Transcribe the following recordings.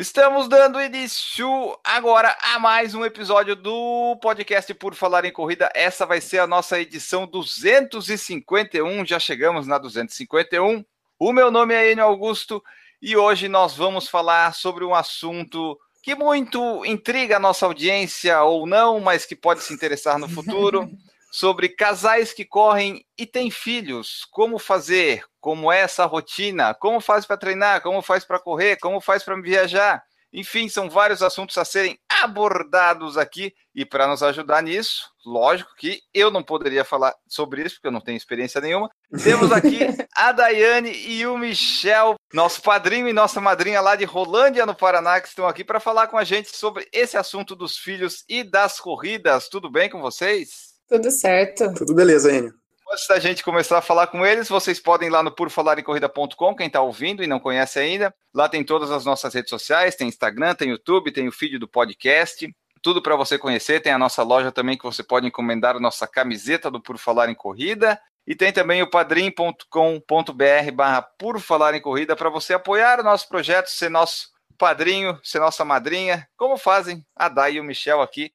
Estamos dando início agora a mais um episódio do podcast Por Falar em Corrida. Essa vai ser a nossa edição 251. Já chegamos na 251. O meu nome é Enio Augusto e hoje nós vamos falar sobre um assunto que muito intriga a nossa audiência ou não, mas que pode se interessar no futuro. sobre casais que correm e têm filhos. Como fazer? Como é essa rotina? Como faz para treinar? Como faz para correr? Como faz para viajar? Enfim, são vários assuntos a serem abordados aqui. E para nos ajudar nisso, lógico que eu não poderia falar sobre isso, porque eu não tenho experiência nenhuma. Temos aqui a Daiane e o Michel, nosso padrinho e nossa madrinha lá de Rolândia, no Paraná, que estão aqui para falar com a gente sobre esse assunto dos filhos e das corridas. Tudo bem com vocês? Tudo certo. Tudo beleza, Enio. Antes da gente começar a falar com eles, vocês podem ir lá no purfalarencorrida.com, quem está ouvindo e não conhece ainda. Lá tem todas as nossas redes sociais, tem Instagram, tem YouTube, tem o feed do podcast. Tudo para você conhecer. Tem a nossa loja também que você pode encomendar a nossa camiseta do Por Falar em Corrida. E tem também o padrim.com.br barra Por Falar em Corrida para você apoiar o nosso projeto, ser nosso padrinho, ser nossa madrinha, como fazem a Dai e o Michel aqui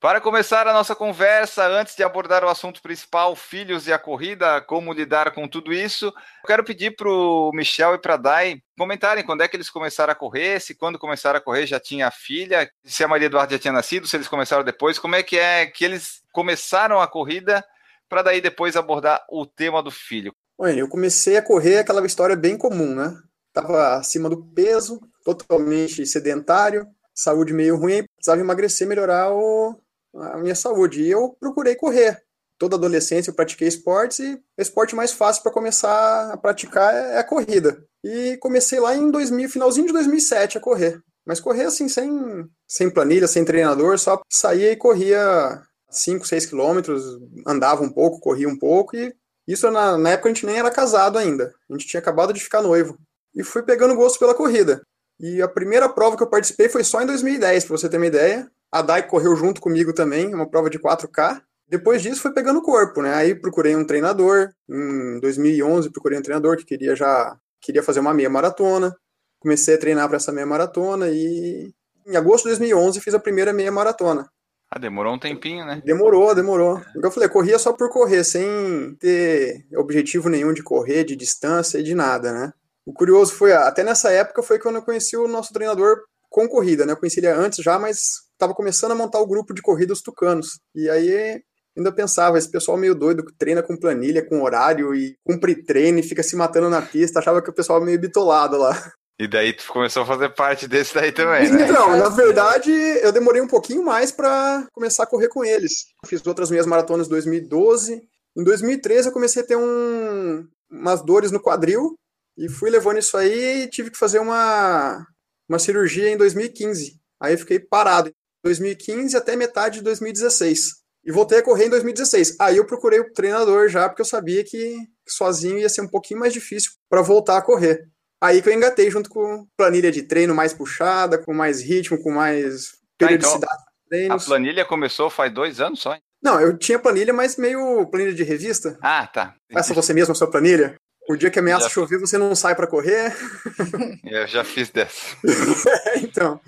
para começar a nossa conversa, antes de abordar o assunto principal, filhos e a corrida, como lidar com tudo isso, eu quero pedir para o Michel e para a Dai comentarem quando é que eles começaram a correr, se quando começaram a correr já tinha filha, se a Maria Eduarda já tinha nascido, se eles começaram depois, como é que é que eles começaram a corrida, para daí depois abordar o tema do filho. Oi, eu comecei a correr aquela história bem comum, né? Tava acima do peso, totalmente sedentário, saúde meio ruim, precisava emagrecer, melhorar o, a minha saúde. E eu procurei correr. Toda adolescência eu pratiquei esportes e o esporte mais fácil para começar a praticar é a corrida. E comecei lá em 2000, finalzinho de 2007 a correr. Mas correr assim, sem, sem planilha, sem treinador, só saía e corria 5, 6 quilômetros, andava um pouco, corria um pouco. E isso na, na época a gente nem era casado ainda. A gente tinha acabado de ficar noivo. E fui pegando gosto pela corrida. E a primeira prova que eu participei foi só em 2010, para você ter uma ideia. A Dai correu junto comigo também, uma prova de 4K. Depois disso foi pegando corpo, né? Aí procurei um treinador. Em 2011 procurei um treinador que queria já queria fazer uma meia maratona. Comecei a treinar para essa meia maratona e em agosto de 2011 fiz a primeira meia maratona. Ah, demorou um tempinho, né? Demorou, demorou. Eu falei, corria só por correr, sem ter objetivo nenhum de correr, de distância e de nada, né? O curioso foi, até nessa época foi quando eu conheci o nosso treinador com corrida, né? Eu conheci ele antes já, mas estava começando a montar o grupo de corrida os tucanos. E aí ainda pensava, esse pessoal meio doido que treina com planilha, com horário e cumpre treino e fica se matando na pista, achava que o pessoal meio bitolado lá. E daí tu começou a fazer parte desse daí também, né? Então, na verdade, eu demorei um pouquinho mais para começar a correr com eles. Fiz outras minhas maratonas em 2012. Em 2013 eu comecei a ter um, umas dores no quadril e fui levando isso aí e tive que fazer uma, uma cirurgia em 2015. Aí eu fiquei parado. 2015 até metade de 2016. E voltei a correr em 2016. Aí eu procurei o treinador já, porque eu sabia que sozinho ia ser um pouquinho mais difícil para voltar a correr. Aí que eu engatei junto com planilha de treino mais puxada, com mais ritmo, com mais periodicidade ah, então, treinos. A planilha começou faz dois anos só? Não, eu tinha planilha, mas meio planilha de revista. Ah, tá. Faça você mesmo a sua planilha. O dia que ameaça já... chover, você não sai para correr. Eu já fiz dessa. é, então.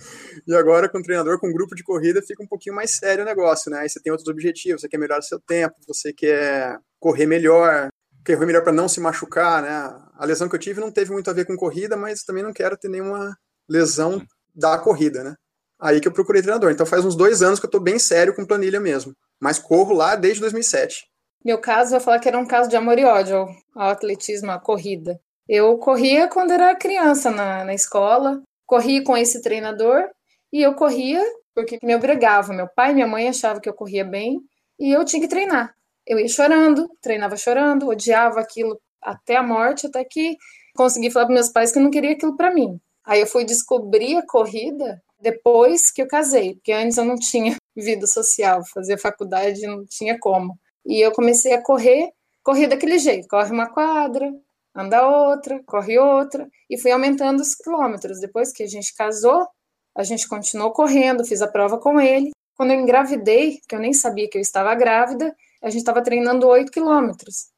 E agora, com o treinador, com um grupo de corrida, fica um pouquinho mais sério o negócio, né? Aí você tem outros objetivos, você quer melhorar o seu tempo, você quer correr melhor, correr melhor para não se machucar, né? A lesão que eu tive não teve muito a ver com corrida, mas também não quero ter nenhuma lesão da corrida, né? Aí que eu procurei treinador. Então faz uns dois anos que eu tô bem sério com planilha mesmo. Mas corro lá desde 2007. Meu caso, eu falar que era um caso de amor e ódio ao atletismo, à corrida. Eu corria quando era criança na, na escola, corri com esse treinador e eu corria porque me obrigava. Meu pai e minha mãe achavam que eu corria bem e eu tinha que treinar. Eu ia chorando, treinava chorando, odiava aquilo até a morte, até que consegui falar para meus pais que não queria aquilo para mim. Aí eu fui descobrir a corrida depois que eu casei, porque antes eu não tinha vida social, fazer faculdade não tinha como. E eu comecei a correr, corria daquele jeito, corre uma quadra, anda outra, corre outra, e fui aumentando os quilômetros. Depois que a gente casou, a gente continuou correndo, fiz a prova com ele. Quando eu engravidei, que eu nem sabia que eu estava grávida, a gente estava treinando 8 quilômetros.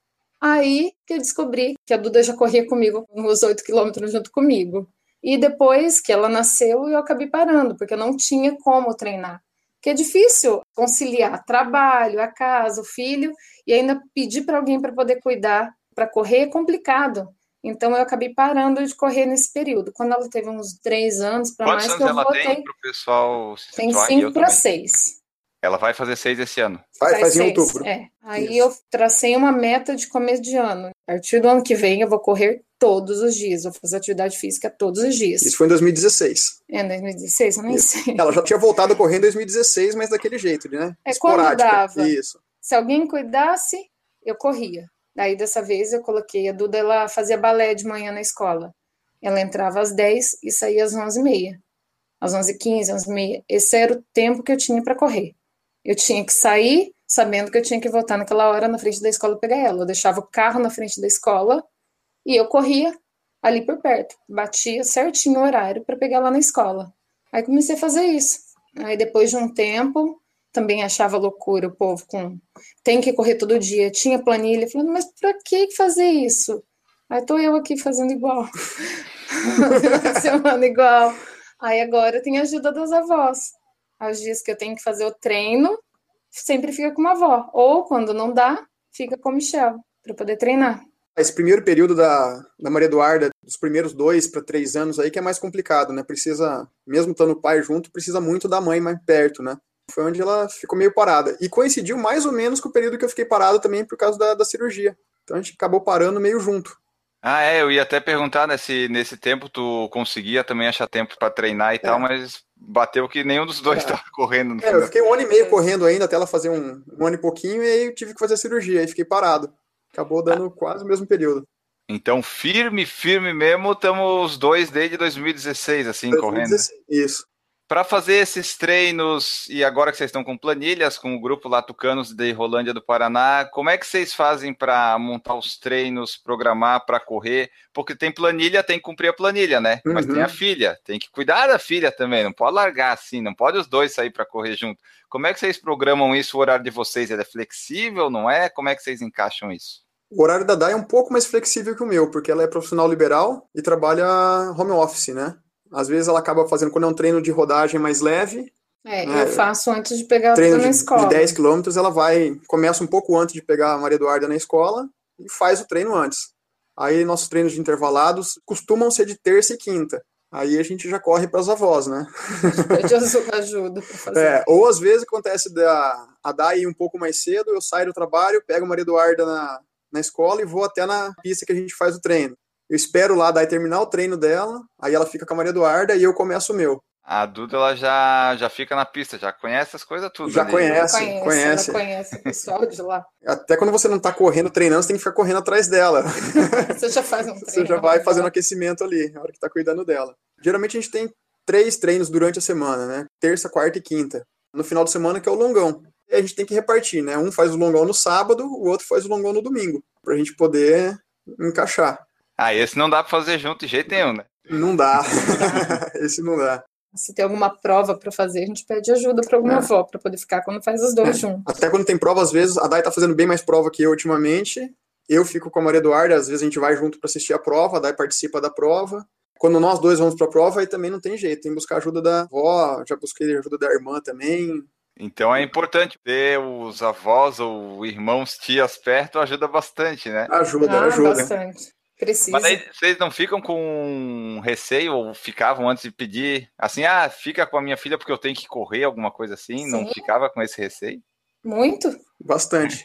Aí que eu descobri que a Duda já corria comigo nos 8 quilômetros junto comigo. E depois que ela nasceu, eu acabei parando, porque eu não tinha como treinar. Porque é difícil conciliar trabalho, a casa, o filho, e ainda pedir para alguém para poder cuidar. Para correr é complicado. Então eu acabei parando de correr nesse período. Quando ela teve uns três anos para mais que eu ela voltei. tem pro pessoal se Tem cinco para seis. Ela vai fazer seis esse ano. Faz, faz em seis, outubro. É. Aí Isso. eu tracei uma meta de começo de ano. A partir do ano que vem eu vou correr todos os dias. Vou fazer atividade física todos os dias. Isso foi em 2016. É, 2016, eu nem Isso. sei. Ela já tinha voltado a correr em 2016, mas daquele jeito, né? É quando dava. Isso. Se alguém cuidasse, eu corria. Daí dessa vez eu coloquei a Duda, ela fazia balé de manhã na escola. Ela entrava às 10 e saía às 11h30. Às 11h15, 11h30. Esse era o tempo que eu tinha para correr. Eu tinha que sair sabendo que eu tinha que voltar naquela hora na frente da escola pegar ela. Eu deixava o carro na frente da escola e eu corria ali por perto. Batia certinho o horário para pegar lá na escola. Aí comecei a fazer isso. Aí depois de um tempo, também achava loucura o povo com tem que correr todo dia, tinha planilha, falando, mas pra que fazer isso? Aí tô eu aqui fazendo igual, semana igual. Aí agora tem a ajuda das avós. Aos dias que eu tenho que fazer o treino, sempre fica com uma avó. Ou quando não dá, fica com o Michel, para poder treinar. Esse primeiro período da, da Maria Eduarda, dos primeiros dois para três anos aí, que é mais complicado, né? Precisa, mesmo estando o pai junto, precisa muito da mãe mais perto, né? Foi onde ela ficou meio parada. E coincidiu mais ou menos com o período que eu fiquei parado também por causa da, da cirurgia. Então a gente acabou parando meio junto. Ah, é, eu ia até perguntar né, se nesse tempo tu conseguia também achar tempo para treinar e tal, mas bateu que nenhum dos dois É. estava correndo no É, eu fiquei um ano e meio correndo ainda até ela fazer um, um ano e pouquinho, e aí eu tive que fazer a cirurgia, aí fiquei parado. Acabou dando quase o mesmo período. Então, firme, firme mesmo, estamos os dois desde 2016, assim, correndo. 2016. Isso. Para fazer esses treinos, e agora que vocês estão com planilhas, com o grupo lá Tucanos de Rolândia do Paraná, como é que vocês fazem para montar os treinos, programar para correr? Porque tem planilha, tem que cumprir a planilha, né? Mas Uhum. tem a filha, tem que cuidar da filha também, não pode largar assim, não pode os dois sair para correr junto. Como é que vocês programam isso, o horário de vocês? Ele é flexível, não é? Como é que vocês encaixam isso? O horário da Dai é um pouco mais flexível que o meu, porque ela é profissional liberal e trabalha home office, né? Às vezes ela acaba fazendo, quando é um treino de rodagem mais leve, É, É, eu faço antes de pegar treino na de, escola. de 10 quilômetros, ela vai, começa um pouco antes de pegar a Maria Eduarda na escola e faz o treino antes. Aí nossos treinos de intervalados costumam ser de terça e quinta. Aí a gente já corre para as avós, né? Eu fazer. É, ou às vezes acontece da a Dai ir um pouco mais cedo, eu saio do trabalho, pego a Maria Eduarda na, na escola e vou até na pista que a gente faz o treino. Eu espero lá a Dai terminar o treino dela, aí ela fica com a Maria Eduarda e eu começo o meu. A Duda ela já, já fica na pista, já conhece as coisas tudo. Já ali. conhece. conhece, conhece. ela conhece o pessoal de lá. Até quando você não tá correndo, treinando, você tem que ficar correndo atrás dela. Você já faz um treino. Você já vai fazendo aquecimento ali, na hora que tá cuidando dela. Geralmente a gente tem três treinos durante a semana, né? Terça, quarta e quinta. No final de semana que é o longão. E a gente tem que repartir, né? Um faz o longão no sábado, o outro faz o longão no domingo, pra gente poder encaixar. Ah, esse não dá para fazer junto de jeito nenhum, né? Não dá. Esse não dá. Se tem alguma prova para fazer, a gente pede ajuda para alguma É. avó para poder ficar quando faz os dois juntos. Até quando tem prova, às vezes, a Dai tá fazendo bem mais prova que eu ultimamente. Eu fico com a Maria Eduarda, às vezes a gente vai junto para assistir a prova, a Dai participa da prova. Quando nós dois vamos pra prova, aí também não tem jeito, tem que buscar ajuda da avó, já busquei ajuda da irmã também. Então é importante ter os avós ou irmãos, tias perto, ajuda bastante, né? Ajuda, ah, ajuda. bastante. Precisa. Mas aí vocês não ficam com receio ou ficavam antes de pedir assim, ah, fica com a minha filha porque eu tenho que correr, alguma coisa assim? Não Sim. ficava com esse receio? Muito? Bastante.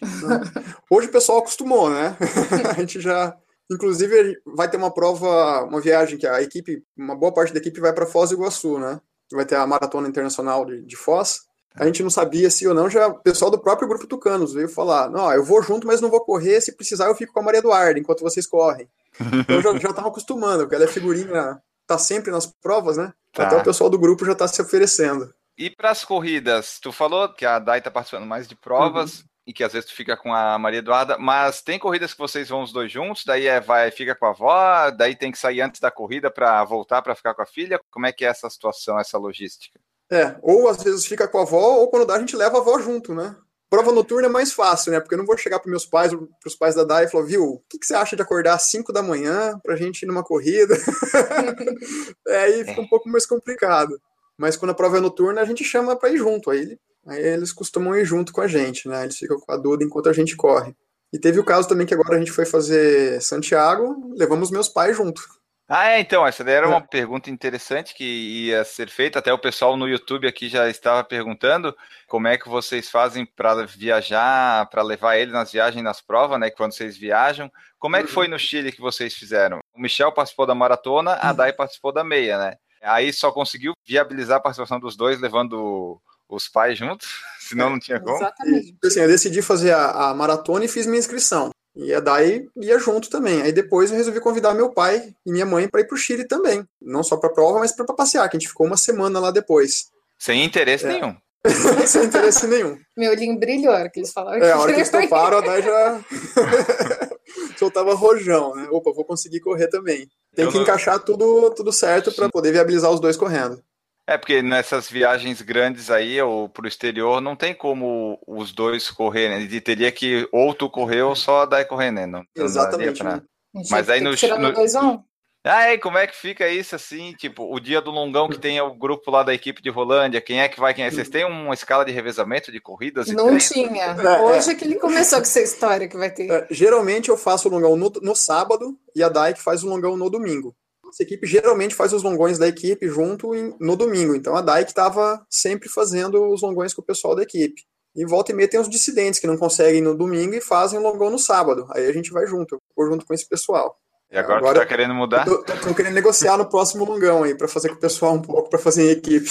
Hoje o pessoal acostumou, né? a gente já. Inclusive, vai ter uma prova, uma viagem que a equipe, uma boa parte da equipe vai para Foz do Iguaçu, né? Vai ter a Maratona Internacional de, de Foz. A gente não sabia se ou não, já o pessoal do próprio grupo Tucanos veio falar: não, eu vou junto, mas não vou correr. Se precisar, eu fico com a Maria Eduarda enquanto vocês correm. Então já, já tava acostumando, porque ela é figurinha, tá sempre nas provas, né? Tá. Até o pessoal do grupo já tá se oferecendo. E para as corridas, tu falou que a Dai tá participando mais de provas. e que às vezes tu fica com a Maria Eduarda, mas tem corridas que vocês vão os dois juntos, daí é, vai, fica com a avó, daí tem que sair antes da corrida para voltar para ficar com a filha. Como é que é essa situação, essa logística? É, ou às vezes fica com a avó, ou quando dá a gente leva a avó junto, né? Prova noturna é mais fácil, né? Porque eu não vou chegar para meus pais, para os pais da Dai e falar, viu, o que, que, você acha de acordar às 5 da manhã para a gente ir numa corrida? é, aí fica um pouco mais complicado. Mas quando a prova é noturna, a gente chama para ir junto. Aí, aí eles costumam ir junto com a gente, né? Eles ficam com a Duda enquanto a gente corre. E teve o caso também que agora a gente foi fazer Santiago, levamos meus pais junto. Ah, é, então, essa daí era uma é. pergunta interessante que ia ser feita, até o pessoal no YouTube aqui já estava perguntando como é que vocês fazem para viajar, para levar ele nas viagens, nas provas, né, quando vocês viajam. Como é que foi no Chile que vocês fizeram? O Michel participou da maratona, a Dai participou da meia, né? Aí só conseguiu viabilizar a participação dos dois, levando os pais juntos, senão não tinha como. Exatamente. Assim, eu decidi fazer a, a maratona e fiz minha inscrição. E a Dai ia junto também. Aí depois eu resolvi convidar meu pai e minha mãe para ir para o Chile também. Não só para prova, mas para passear, que a gente ficou uma semana lá depois. Sem interesse é. nenhum. Sem interesse nenhum. Meu olhinho brilhou a hora que eles falaram. É, a hora que eles toparam, a Dai já soltava rojão, né? Opa, vou conseguir correr também. Tem eu que não... encaixar tudo, tudo certo para poder viabilizar os dois correndo. É, porque nessas viagens grandes aí, ou pro exterior, não tem como os dois correr, né? E teria que ou tu correr ou só dar correr, né? Não, Exatamente. Pra... Né? Mas aí no. no... Dois, um. Ah, e como é que fica isso assim? Tipo, o dia do longão que tem o grupo lá da equipe de Rolândia, quem é que vai, quem é? Vocês têm uma escala de revezamento de corridas? Não treinos? tinha. É, Hoje é que ele começou com essa história que vai ter. É, geralmente eu faço o longão no, no sábado e a Dai faz o longão no domingo. Essa equipe geralmente faz os longões da equipe junto em, no domingo. Então a Dyke estava sempre fazendo os longões com o pessoal da equipe. E volta e meia tem os dissidentes que não conseguem no domingo e fazem o longão no sábado. Aí a gente vai junto, eu vou junto com esse pessoal. E agora, agora tu tá querendo mudar? Estou querendo negociar no próximo longão aí, para fazer com o pessoal um pouco, para fazer em equipe.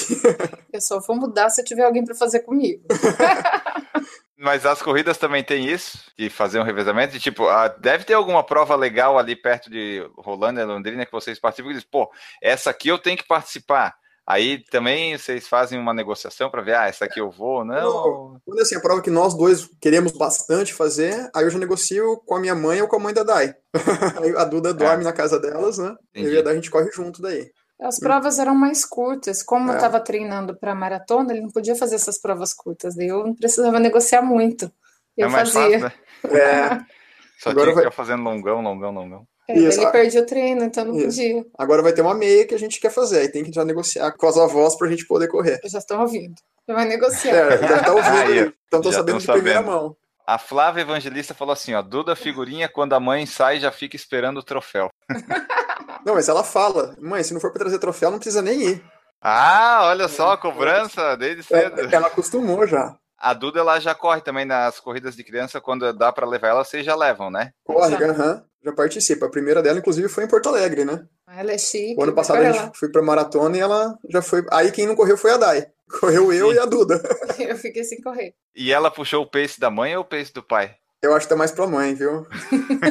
Pessoal, vou mudar se tiver alguém para fazer comigo. Mas as corridas também tem isso, de fazer um revezamento, de tipo, ah, deve ter alguma prova legal ali perto de Rolândia, Londrina, que vocês participam e dizem, pô, essa aqui eu tenho que participar. Aí também vocês fazem uma negociação para ver, ah, essa aqui eu vou, não? Quando assim, a prova que nós dois queremos bastante fazer, aí eu já negocio com a minha mãe ou com a mãe da Dai. a Duda dorme é. na casa delas, né? Entendi. E a Dai a gente corre junto daí. As provas eram mais curtas. Como é. eu estava treinando para maratona, ele não podia fazer essas provas curtas. Daí eu não precisava negociar muito. Eu é mais fazia. Fácil, né? É. Só Agora tinha que vai... ficar fazendo longão, longão, longão. É, Isso. ele perdia o treino, então não Isso. podia. Agora vai ter uma meia que a gente quer fazer. Aí tem que já negociar com as avós para a gente poder correr. Já estão ouvindo. Já vai negociar. É, já tá ouvindo. Aí, então tô sabendo de primeira mão. A Flávia Evangelista falou assim, ó, Duda figurinha, quando a mãe sai, já fica esperando o troféu. Não, mas ela fala, mãe, se não for para trazer troféu, não precisa nem ir. Ah, olha só, a cobrança desde é, cedo. É, ela acostumou já. A Duda ela já corre também nas corridas de criança, quando dá para levar ela, vocês já levam, né? Corre, aham. Uhum, já participa. A primeira dela, inclusive, foi em Porto Alegre, né? Ela é chique. O ano passado a gente foi pra maratona e ela já foi. Aí quem não correu foi a Dai. Correu eu Sim. e a Duda. Eu fiquei sem correr. E ela puxou o pace da mãe ou o pace do pai? Eu acho que tá mais pra mãe, viu?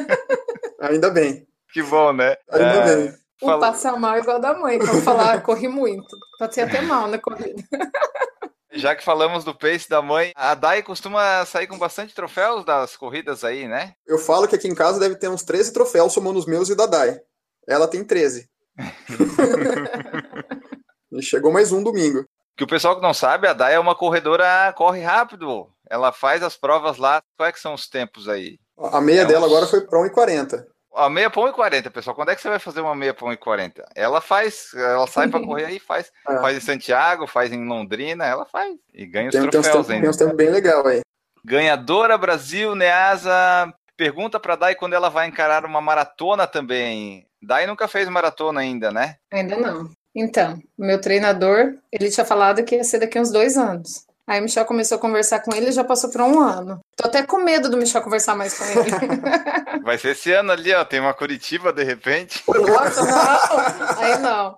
Ainda bem. Que bom, né? Ainda é... bem. O Fala... passar mal igual da mãe, quando falar, corri muito. Pode ser até mal na corrida. Já que falamos do pace da mãe, a Dai costuma sair com bastante troféus das corridas aí, né? Eu falo que aqui em casa deve ter uns 13 troféus, somando os meus e da Dai. Ela tem 13. e chegou mais um domingo. Que o pessoal que não sabe, a Dai é uma corredora, corre rápido. Ela faz as provas lá. Quais é que são os tempos aí? A meia é dela uns... agora foi para 1,40. A meia pão e 40, pessoal. Quando é que você vai fazer uma meia pão e 40? Ela faz, ela sai para correr aí, faz, é. faz em Santiago, faz em Londrina, ela faz e ganha os tem, troféus tem ainda. Tem uns tempos bem legal aí. Ganhadora Brasil, Neasa, pergunta para Dai quando ela vai encarar uma maratona também. Dai nunca fez maratona ainda, né? Ainda não. Então, meu treinador, ele tinha falado que ia ser daqui a uns dois anos. Aí o Michel começou a conversar com ele e já passou por um ano. Tô até com medo do Michel conversar mais com ele. Vai ser esse ano ali, ó. Tem uma Curitiba de repente. Nossa, não. Aí não.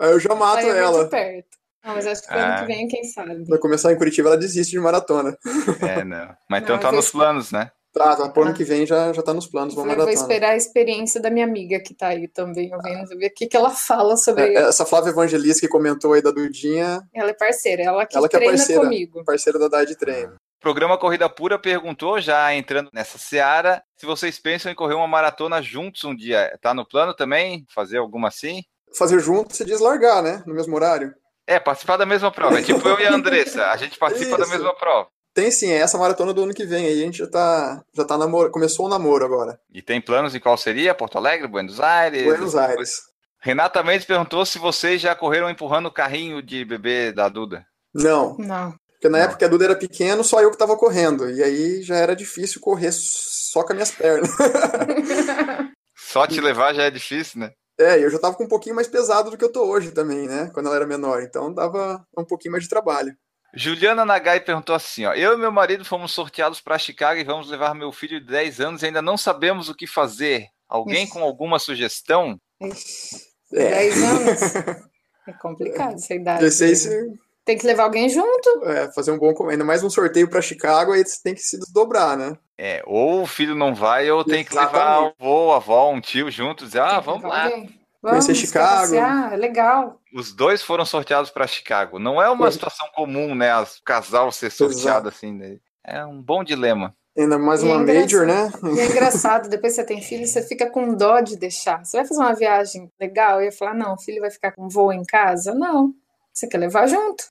Aí eu já mato Aí é ela. Muito perto. Não, mas acho que ah. ano que ah. vem, quem sabe. Vai começar em Curitiba, ela desiste de maratona. É, não. Mas então tá nos planos, né? Tá, tá pro ano que vem já, já tá nos planos. Eu vou esperar a experiência da minha amiga que tá aí também, vendo ver o que, que ela fala sobre. É, essa Flávia Evangelista que comentou aí da Dudinha. Ela é parceira, ela que, ela que é treina é parceira, comigo. Parceira da Dai de treino. O programa Corrida Pura perguntou, já entrando nessa seara, se vocês pensam em correr uma maratona juntos um dia. Tá no plano também? Fazer alguma assim? Fazer junto se diz largar, né? No mesmo horário. É, participar da mesma prova. É tipo eu e a Andressa. A gente participa da Isso. mesma prova. Tem sim, é essa maratona do ano que vem aí. A gente já tá, já tá namoro, começou o namoro agora. E tem planos em qual seria? Porto Alegre, Buenos Aires? Buenos Aires. Renata Mendes perguntou se vocês já correram empurrando o carrinho de bebê da Duda. Não, Não. porque na Não. época que a Duda era pequeno, só eu que tava correndo. E aí já era difícil correr só com as minhas pernas. Só te levar já é difícil, né? É, eu já tava com um pouquinho mais pesado do que eu tô hoje também, né? Quando ela era menor. Então dava um pouquinho mais de trabalho. Juliana Nagai perguntou assim, ó, eu e meu marido fomos sorteados para Chicago e vamos levar meu filho de 10 anos e ainda não sabemos o que fazer. Alguém Ixi. com alguma sugestão? Ixi, É. 10 anos. É complicado essa idade. Esse aí, se, Tem que levar alguém junto. é, fazer um bom. com- Ainda mais um sorteio pra Chicago, aí você tem que se desdobrar, né? É, ou o filho não vai ou tem que levar o avô, a avó, um tio junto, dizer, ah, vamos lá. alguém. Conhecer Vamos, quer Chicago. passear? É legal. Os dois foram sorteados para Chicago. Não é uma Foi. situação comum, né, o casal ser sorteado assim, né? É um bom dilema. Ainda mais E é uma Major, né? E é engraçado, depois que você tem filho, você fica com dó de deixar. Você vai fazer uma viagem legal e ia falar, não, o filho vai ficar com voo em casa? Não. Você quer levar junto?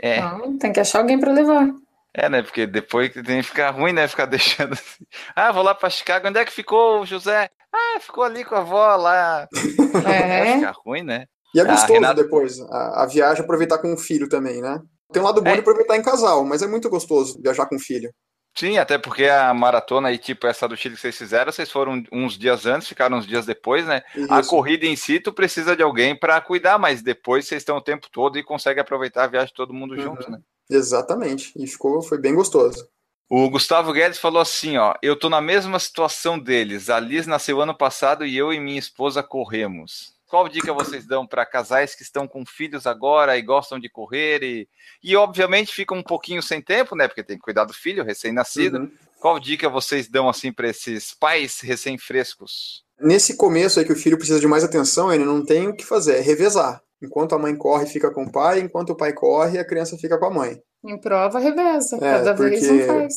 É, Não, tem que achar alguém para levar. é, né? Porque depois que tem que ficar ruim, né? Ficar deixando assim. Ah, vou lá para Chicago. Onde é que ficou o José? Ah, ficou ali com a avó lá. Vai É, ficar ruim, né? E é Ah, gostoso Renato- depois, a, a viagem aproveitar com o filho também, né? Tem um lado bom É. de aproveitar em casal, mas é muito gostoso viajar com o filho. Sim, até porque a maratona aí, tipo essa do Chile que vocês fizeram, vocês foram uns dias antes, ficaram uns dias depois, né? A Isso. corrida em si, tu precisa de alguém para cuidar, mas depois vocês estão o tempo todo e conseguem aproveitar a viagem de todo mundo Uhum. junto, né? Exatamente. E ficou, foi bem gostoso. O Gustavo Guedes falou assim, ó, eu tô na mesma situação deles. A Liz nasceu ano passado e eu e minha esposa corremos. Qual dica vocês dão para casais que estão com filhos agora e gostam de correr e, e obviamente ficam um pouquinho sem tempo, né? Porque tem que cuidar do filho recém-nascido. Uhum. Qual dica vocês dão assim para esses pais recém-frescos? Nesse começo aí que o filho precisa de mais atenção, ele não tem o que fazer, é revezar. Enquanto a mãe corre, fica com o pai, enquanto o pai corre, a criança fica com a mãe. em prova, reveza. É, Cada vez porque- um faz.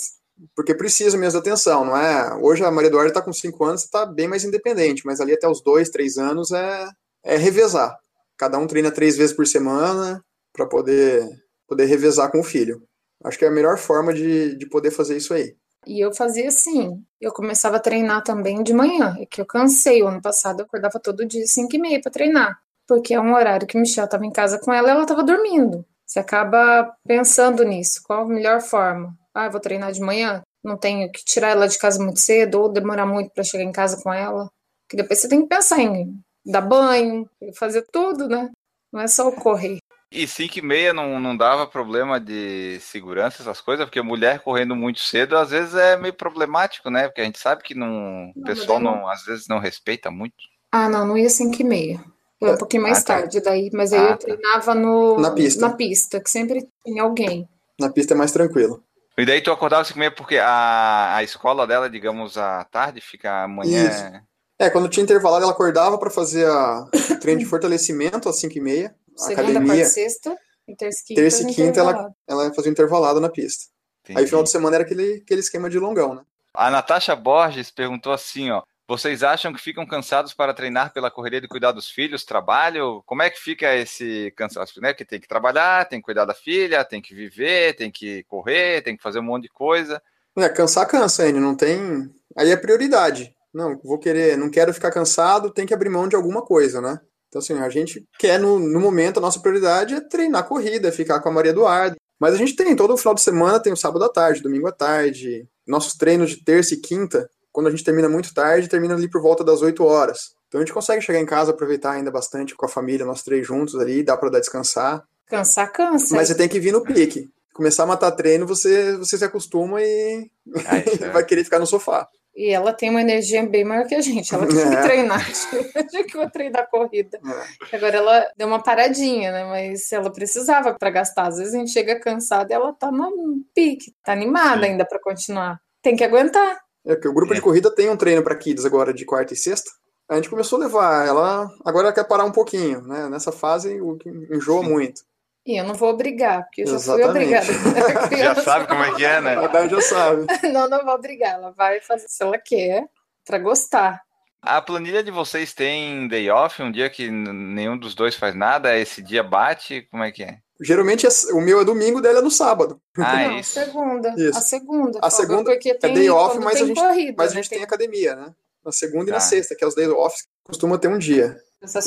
Porque precisa mesmo de atenção, não é? Hoje a Maria Eduarda está com 5 anos, está bem mais independente, mas ali até os 2, 3 anos é, é revezar. Cada um treina três vezes por semana para poder, poder revezar com o filho. Acho que é a melhor forma de, de poder fazer isso aí. E eu fazia assim, eu começava a treinar também de manhã, é que eu cansei, o ano passado eu acordava todo dia 5 e meia para treinar, porque é um horário que Michelle estava em casa com ela e ela estava dormindo. Você acaba pensando nisso, qual a melhor forma? Ah, eu vou treinar de manhã, não tenho que tirar ela de casa muito cedo ou demorar muito para chegar em casa com ela, que depois você tem que pensar em dar banho, fazer tudo, né? Não é só correr. E 5 e meia não, não dava problema de segurança, essas coisas, porque mulher correndo muito cedo às vezes é meio problemático, né? Porque a gente sabe que não, o pessoal aí não, às vezes não respeita muito. Ah, não, não ia 5 e meia. Foi um pouquinho mais Ah, tá. tarde daí, mas aí Ah, eu tá. treinava no, Na pista. na pista, que sempre tinha alguém. Na pista é mais tranquilo. E daí tu acordava 5 e meia porque a, a escola dela, digamos, à tarde, fica amanhã. Isso. É, quando tinha intervalado, ela acordava para fazer a, o treino de fortalecimento às 5 e meia. Segunda, academia, quarta, sexta, e terça e quinta. terça e quinta, ela, ela fazia o intervalado na pista. Entendi. Aí final de semana era aquele, aquele esquema de longão, né? A Natasha Borges perguntou assim, ó. Vocês acham que ficam cansados para treinar pela correria de cuidar dos filhos, trabalho? Como é que fica esse cansaço? Né? Que tem que trabalhar, tem que cuidar da filha, tem que viver, tem que correr, tem que fazer um monte de coisa. É, cansar cansa, N, não tem. Aí é prioridade. Não, vou querer, não quero ficar cansado, tem que abrir mão de alguma coisa, né? Então, assim, a gente quer, no, no momento, a nossa prioridade é treinar corrida, é ficar com a Maria Eduarda. Mas a gente tem, todo final de semana tem o sábado à tarde, domingo à tarde. Nossos treinos de terça e quinta, quando a gente termina muito tarde, termina ali por volta das 8 horas. Então a gente consegue chegar em casa, aproveitar ainda bastante com a família, nós três juntos ali, dá pra dar descansar. Cansar, cansa. Mas você tem que vir no pique. Começar a matar treino, você, você se acostuma e Ah, isso é- vai querer ficar no sofá. E ela tem uma energia bem maior que a gente. Ela tem É. que treinar. Eu que vou treinar corrida. Agora ela deu uma paradinha, né? Mas ela precisava para gastar. Às vezes a gente chega cansada e ela tá no pique, tá animada Sim. ainda para continuar. Tem que aguentar. É porque o grupo É. de corrida tem um treino para kids agora de quarta e sexta. A gente começou a levar ela, agora ela quer parar um pouquinho, né? Nessa fase o que enjoa Sim. muito. E eu não vou obrigar, porque eu já fui obrigada. Já sabe como é que é, né? A já sabe. Não, não vou obrigar. Ela vai fazer se ela quer, pra gostar. A planilha de vocês tem day off, um dia que nenhum dos dois faz nada, esse dia bate, como é que é? Geralmente é- o meu é domingo, dela é no sábado. Ah, é não, isso. segunda. Isso. A segunda. A segunda porque tem, day off, mas a tem gente- corrida, Mas a né? gente tem academia, né? Na segunda e Tá. na sexta, que é os days off, costuma ter um dia.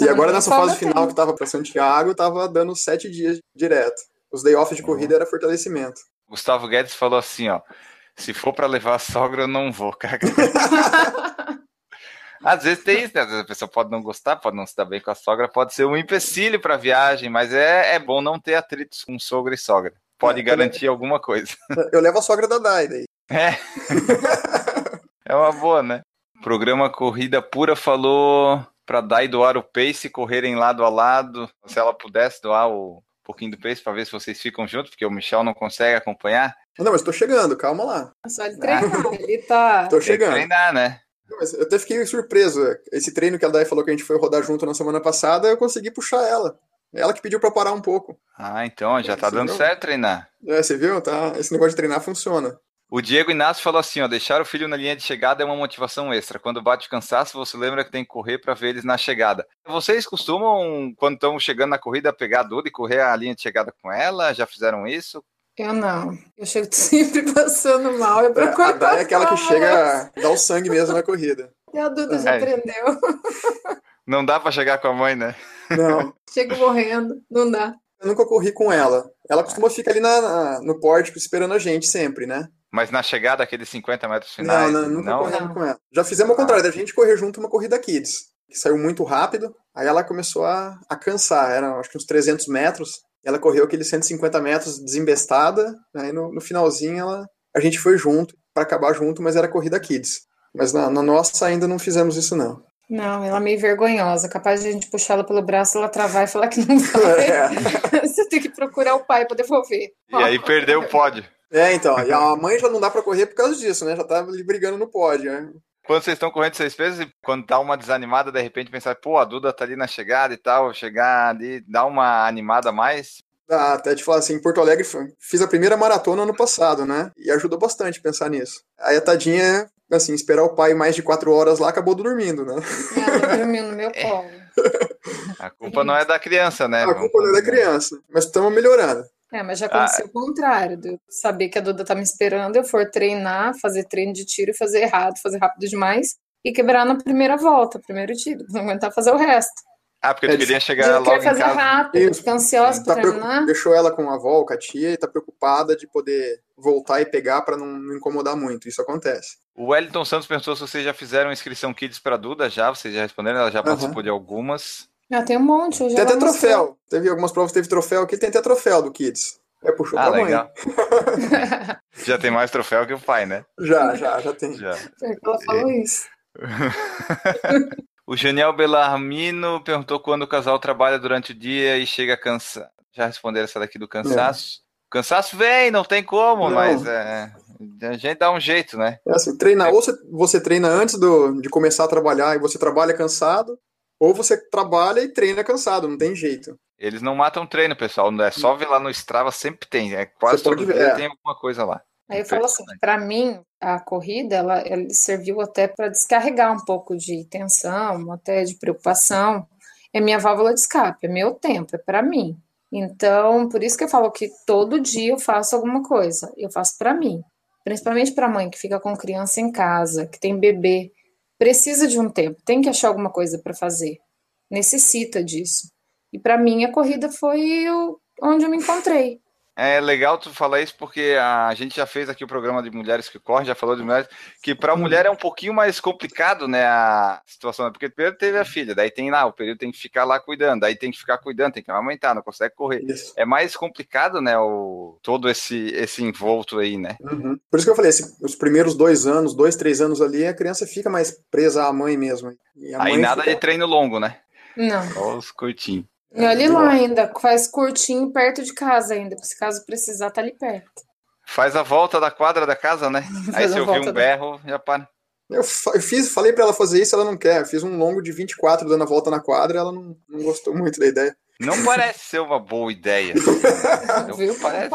E agora tem nessa fase final tem. que tava pra Santiago, tava dando sete dias direto. Os day off de corrida era fortalecimento. Gustavo Guedes falou assim, ó. Se for pra levar a sogra, eu não vou, cara. Às vezes tem isso, né? Às vezes a pessoa pode não gostar, pode não se dar bem com a sogra, pode ser um empecilho para viagem, mas é, é bom não ter atritos com sogra e sogra. Pode É, garantir alguma coisa. Eu levo a sogra da Dai daí. É. é uma boa, né? Programa Corrida Pura falou para Dai doar o pace e correrem lado a lado. Se ela pudesse doar o pouquinho do pace para ver se vocês ficam juntos, porque o Michel não consegue acompanhar. Não, mas tô chegando, calma lá. Só ele treinar. Ele tá. Tô Tem que chegando. treinar, né? Eu até fiquei surpreso. Esse treino que a Dai falou que a gente foi rodar junto na semana passada, eu consegui puxar ela. Ela que pediu eu parar um pouco. Ah, então já tá Você dando viu? certo treinar. É, você viu? Tá? Esse negócio de treinar funciona. O Diego Inácio falou assim, ó, deixar o filho na linha de chegada é uma motivação extra. Quando bate o cansaço, você lembra que tem que correr para ver eles na chegada. Vocês costumam, quando estão chegando na corrida, pegar a Duda e correr a linha de chegada com ela? Já fizeram isso? Eu não. Eu chego sempre passando mal. Eu É, procuro a Dai é aquela que chega a dar o sangue mesmo na corrida. E a Duda já É. aprendeu. Não dá para chegar com a mãe, né? Não, Chego morrendo. Não dá. eu nunca corri com ela. Ela costuma ficar ali na, na- no pórtico esperando a gente sempre, né? Mas na chegada, aqueles 50 metros finais, não, não, nunca não? corremos com ela. Já fizemos ao contrário, da gente correr junto uma corrida kids, que saiu muito rápido. Aí ela começou a, a cansar, eram acho que uns 300 metros. Ela correu aqueles 150 metros desembestada. Aí no, no finalzinho ela, a gente foi junto, para acabar junto, mas era corrida kids. Mas na, na nossa ainda não fizemos isso não. Não, ela é meio vergonhosa. Capaz de a gente puxar ela pelo braço, ela travar e falar que não vai. É. Você tem que procurar o pai pra devolver. E aí perdeu o pódio. É, então, e a mãe já não dá para correr por causa disso, né? Já tá ali brigando no pódio, né? Quando vocês estão correndo seis vezes, e quando dá uma desanimada, de repente pensar, pô, a Duda tá ali na chegada e tal, chegar ali, dá uma animada a mais. Dá, até te falar assim, em Porto Alegre fiz a primeira maratona ano passado, né? E ajudou bastante pensar nisso. Aí a tadinha, assim, esperar o pai mais de quatro horas lá, acabou dormindo, né? Ela dormiu no meu colo. A culpa não é da criança, né? A culpa não é da criança, mas estamos melhorando. É, mas já aconteceu o contrário, de eu saber que a Duda tá me esperando, eu for treinar, fazer treino de tiro e fazer errado, fazer rápido demais e quebrar na primeira volta, primeiro tiro, não aguentar fazer o resto. Ah, porque É, tu queria De chegar eu logo querer em fazer casa. rápido, ficar ansiosa Tá pra terminar. Deixou ela com a avó, com a tia, e tá preocupada de poder voltar e pegar para não, não incomodar muito. Isso acontece. O Wellington Santos perguntou se vocês já fizeram inscrição Kids para Duda, já, vocês já responderam, ela já participou de algumas. Ah, tem um monte, eu já Tem até troféu. Teve algumas provas que teve troféu aqui, tem até troféu do Kids. É, puxou Ah, pra mãe. legal. Já tem mais troféu que o pai, né? Já, já, já tem. Já. É Ela falou isso. O Janiel Belarmino perguntou quando o casal trabalha durante o dia e chega cansado. Já responderam essa daqui do cansaço. O cansaço vem, não tem como, Não. mas é, a gente dá um jeito, né? É assim, treinar, ou você, você treina antes do, de começar a trabalhar e você trabalha cansado, ou você trabalha e treina cansado, não tem jeito. Eles não matam treino, pessoal. É só ver lá no Strava, sempre tem. É quase Você todo pode ver, dia é. tem alguma coisa lá. Aí eu falo assim, para mim, a corrida, ela, ela serviu até para descarregar um pouco de tensão, até de preocupação. É minha válvula de escape, é meu tempo, é para mim. Então, por isso que eu falo que todo dia eu faço alguma coisa. Eu faço para mim. Principalmente para mãe que fica com criança em casa, que tem bebê, precisa de um tempo, tem que achar alguma coisa para fazer. Necessita disso. E para mim a corrida foi onde eu me encontrei. É legal tu falar isso porque a gente já fez aqui o programa de mulheres que correm, já falou de mulheres, que para a mulher é um pouquinho mais complicado, né, a situação, né? porque primeiro teve a filha, daí tem lá, o período tem que ficar lá cuidando, daí tem que ficar cuidando, tem que amamentar, não consegue correr. Isso. É mais complicado, né, o, todo esse, esse envolto aí, né? Uhum. Por isso que eu falei, esse- os primeiros dois anos, dois, três anos ali, a criança fica mais presa à mãe mesmo. E a Aí mãe nada fica- de treino longo, né? Não. Só os curtinhos. E olha lá ainda, faz curtinho perto de casa ainda, se caso precisar, tá ali perto. Faz a volta da quadra da casa, né? Aí se vi um da- berro, já para. Eu, fiz, falei pra ela fazer isso, ela não quer. Eu fiz um longo de 24 dando a volta na quadra, ela não, não gostou muito da ideia. Não parece ser uma boa ideia. Não Viu? parece.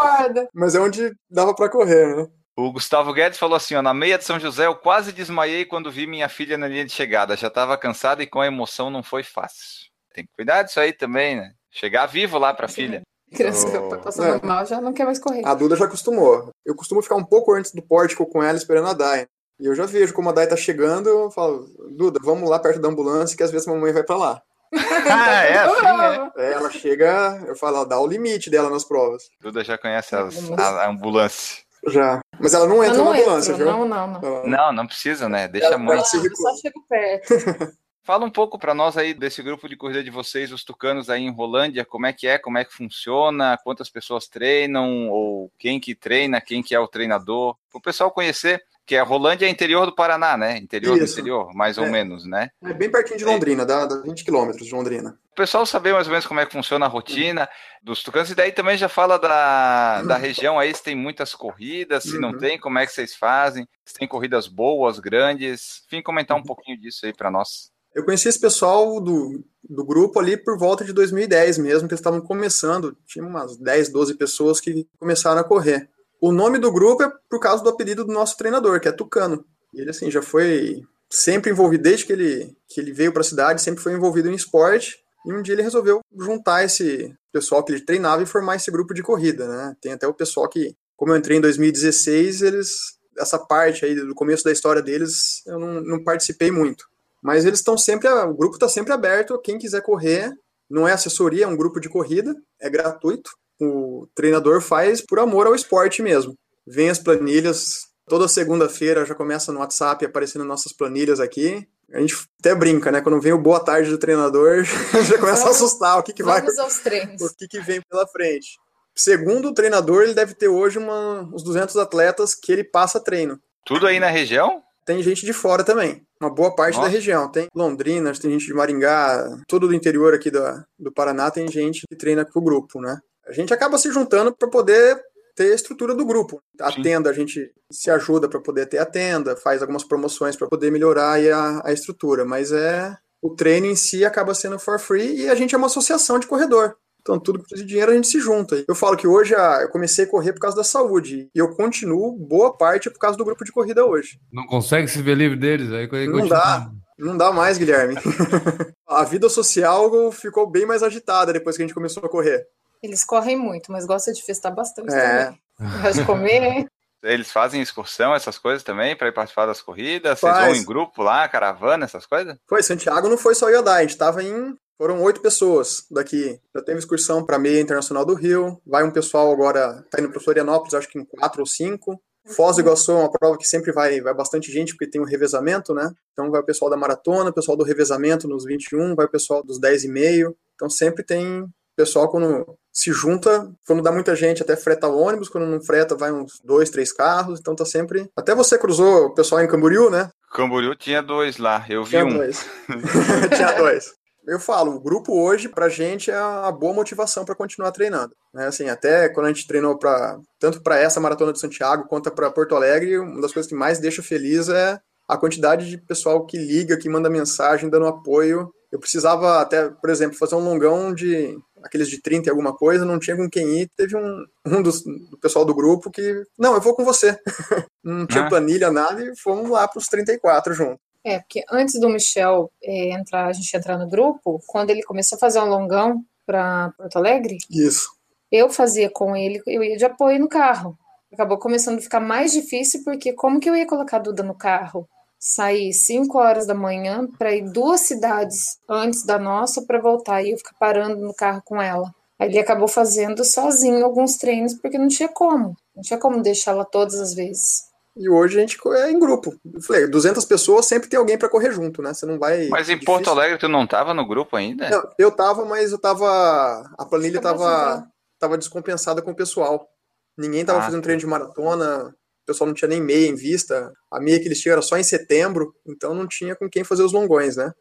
Mas é onde dava pra correr, né? O Gustavo Guedes falou assim: ó, na meia de São José, eu quase desmaiei quando vi minha filha na linha de chegada. Já estava cansada e com a emoção não foi fácil. Tem que cuidar disso aí também, né? Chegar vivo lá pra filha. Criança que Oh. tá passando É. mal já não quer mais correr. A Duda já acostumou. Eu costumo ficar um pouco antes do pórtico com ela esperando a Dai. E eu já vejo como a Dai tá chegando, eu falo, Duda, vamos lá perto da ambulância que às vezes a mamãe vai pra lá. ah, é assim, né? É, ela chega, eu falo, ela dá o limite dela nas provas. Duda já conhece as- a, a ambulância. Já. Mas ela não entra não na ambulância, viu? não, não, não. Não, não precisa, né? Deixa a Ela- mãe. ela só chego perto. Fala um pouco pra nós aí desse grupo de corrida de vocês, os tucanos aí em Rolândia, como é que é, como é que funciona, quantas pessoas treinam, ou quem que treina, quem que é o treinador, para o pessoal conhecer, que é Rolândia é interior do Paraná, né? Interior do Isso. interior, mais ou É. menos, né? É bem pertinho de Londrina, dá, dá 20 quilômetros de Londrina. O pessoal saber mais ou menos como é que funciona a rotina dos tucanos, e daí também já fala da, da região aí, se tem muitas corridas, se não Uhum. tem, como é que vocês fazem, se tem corridas boas, grandes, enfim, comentar um pouquinho disso aí para nós. Eu conheci esse pessoal do, do grupo ali por volta de 2010 mesmo, que eles estavam começando. Tinha umas 10, 12 pessoas que começaram a correr. O nome do grupo é por causa do apelido do nosso treinador, que é Tucano. Ele, assim, já foi sempre envolvido, desde que ele, que ele veio para a cidade, sempre foi envolvido em esporte. E um dia ele resolveu juntar esse pessoal que ele treinava e formar esse grupo de corrida, né? Tem até o pessoal que, como eu entrei em 2016, eles, essa parte aí do começo da história deles, eu não, não participei muito. Mas eles estão sempre, o grupo está sempre aberto, quem quiser correr, não é assessoria, é um grupo de corrida, é gratuito. O treinador faz por amor ao esporte mesmo. Vem as planilhas, toda segunda-feira já começa no WhatsApp aparecendo nossas planilhas aqui. A gente até brinca, né? Quando vem o boa tarde do treinador, já começa a assustar o que, que vai Vamos aos treinos. o que, que vem pela frente. Segundo o treinador, ele deve ter hoje uma, uns 200 atletas que ele passa treino. Tudo aí na região? Tem gente de fora também, uma boa parte Nossa. da região. Tem Londrina, tem gente de Maringá, todo do interior aqui do, do Paraná tem gente que treina com o grupo, né? A gente acaba se juntando para poder ter a estrutura do grupo. A Sim. tenda, a gente se ajuda para poder ter a tenda, faz algumas promoções para poder melhorar a, a estrutura, mas é o treino em si acaba sendo for free e a gente é uma associação de corredor. Então, tudo que precisa de dinheiro a gente se junta. Eu falo que hoje ah, eu comecei a correr por causa da saúde. E eu continuo, boa parte, por causa do grupo de corrida hoje. Não consegue se ver livre deles, aí aí Não continua. dá. Não dá mais, Guilherme. a vida social ficou bem mais agitada depois que a gente começou a correr. Eles correm muito, mas gostam de festar bastante É. também. Gosta de comer. Eles fazem excursão, essas coisas também, para ir participar das corridas? Faz. Vocês vão em grupo lá, caravana, essas coisas? Foi, Santiago não foi só eu e a gente tava em. Foram oito pessoas daqui. Já teve excursão para a meia internacional do Rio. Vai um pessoal agora, tá indo para Florianópolis, acho que em quatro ou cinco. Foz do Iguaçu é uma prova que sempre vai, vai bastante gente, porque tem o revezamento, né? Então vai o pessoal da maratona, o pessoal do revezamento nos 21, vai o pessoal dos 10 e meio. Então sempre tem pessoal quando se junta, quando dá muita gente, até freta o ônibus, quando não freta, vai uns dois, três carros. Então tá sempre. Até você cruzou o pessoal em Camboriú, né? Camboriú tinha dois lá, eu vi Tinha um. dois. Tinha dois. Eu falo, o grupo hoje, pra gente, é uma boa motivação para continuar treinando. Né? Assim, até quando a gente treinou para tanto para essa maratona de Santiago quanto para Porto Alegre, uma das coisas que mais deixa feliz é a quantidade de pessoal que liga, que manda mensagem, dando apoio. Eu precisava até, por exemplo, fazer um longão de aqueles de 30 e alguma coisa, não tinha com quem ir. Teve um, um dos, do pessoal do grupo que, não, eu vou com você. não tinha Ah. planilha, nada, e fomos lá para os 34 juntos. É, porque antes do Michel é, entrar, a gente entrar no grupo, quando ele começou a fazer um longão para Porto Alegre, Isso. eu fazia com ele, eu ia de apoio no carro. Acabou começando a ficar mais difícil, porque como que eu ia colocar a Duda no carro? Sair 5 horas da manhã para ir duas cidades antes da nossa para voltar e eu ficar parando no carro com ela. Aí ele acabou fazendo sozinho alguns treinos, porque não tinha como. Não tinha como deixá-la todas as vezes. E hoje a gente é em grupo. Eu falei, 200 pessoas sempre tem alguém para correr junto, né? Você não vai. Mas em difícil. Porto Alegre tu não tava no grupo ainda? Não, eu tava, mas eu tava. A planilha tava, tava descompensada com o pessoal. Ninguém tava Ah, fazendo tá. treino de maratona, o pessoal não tinha nem meia em vista. A meia que eles tinham era só em setembro, então não tinha com quem fazer os longões, né?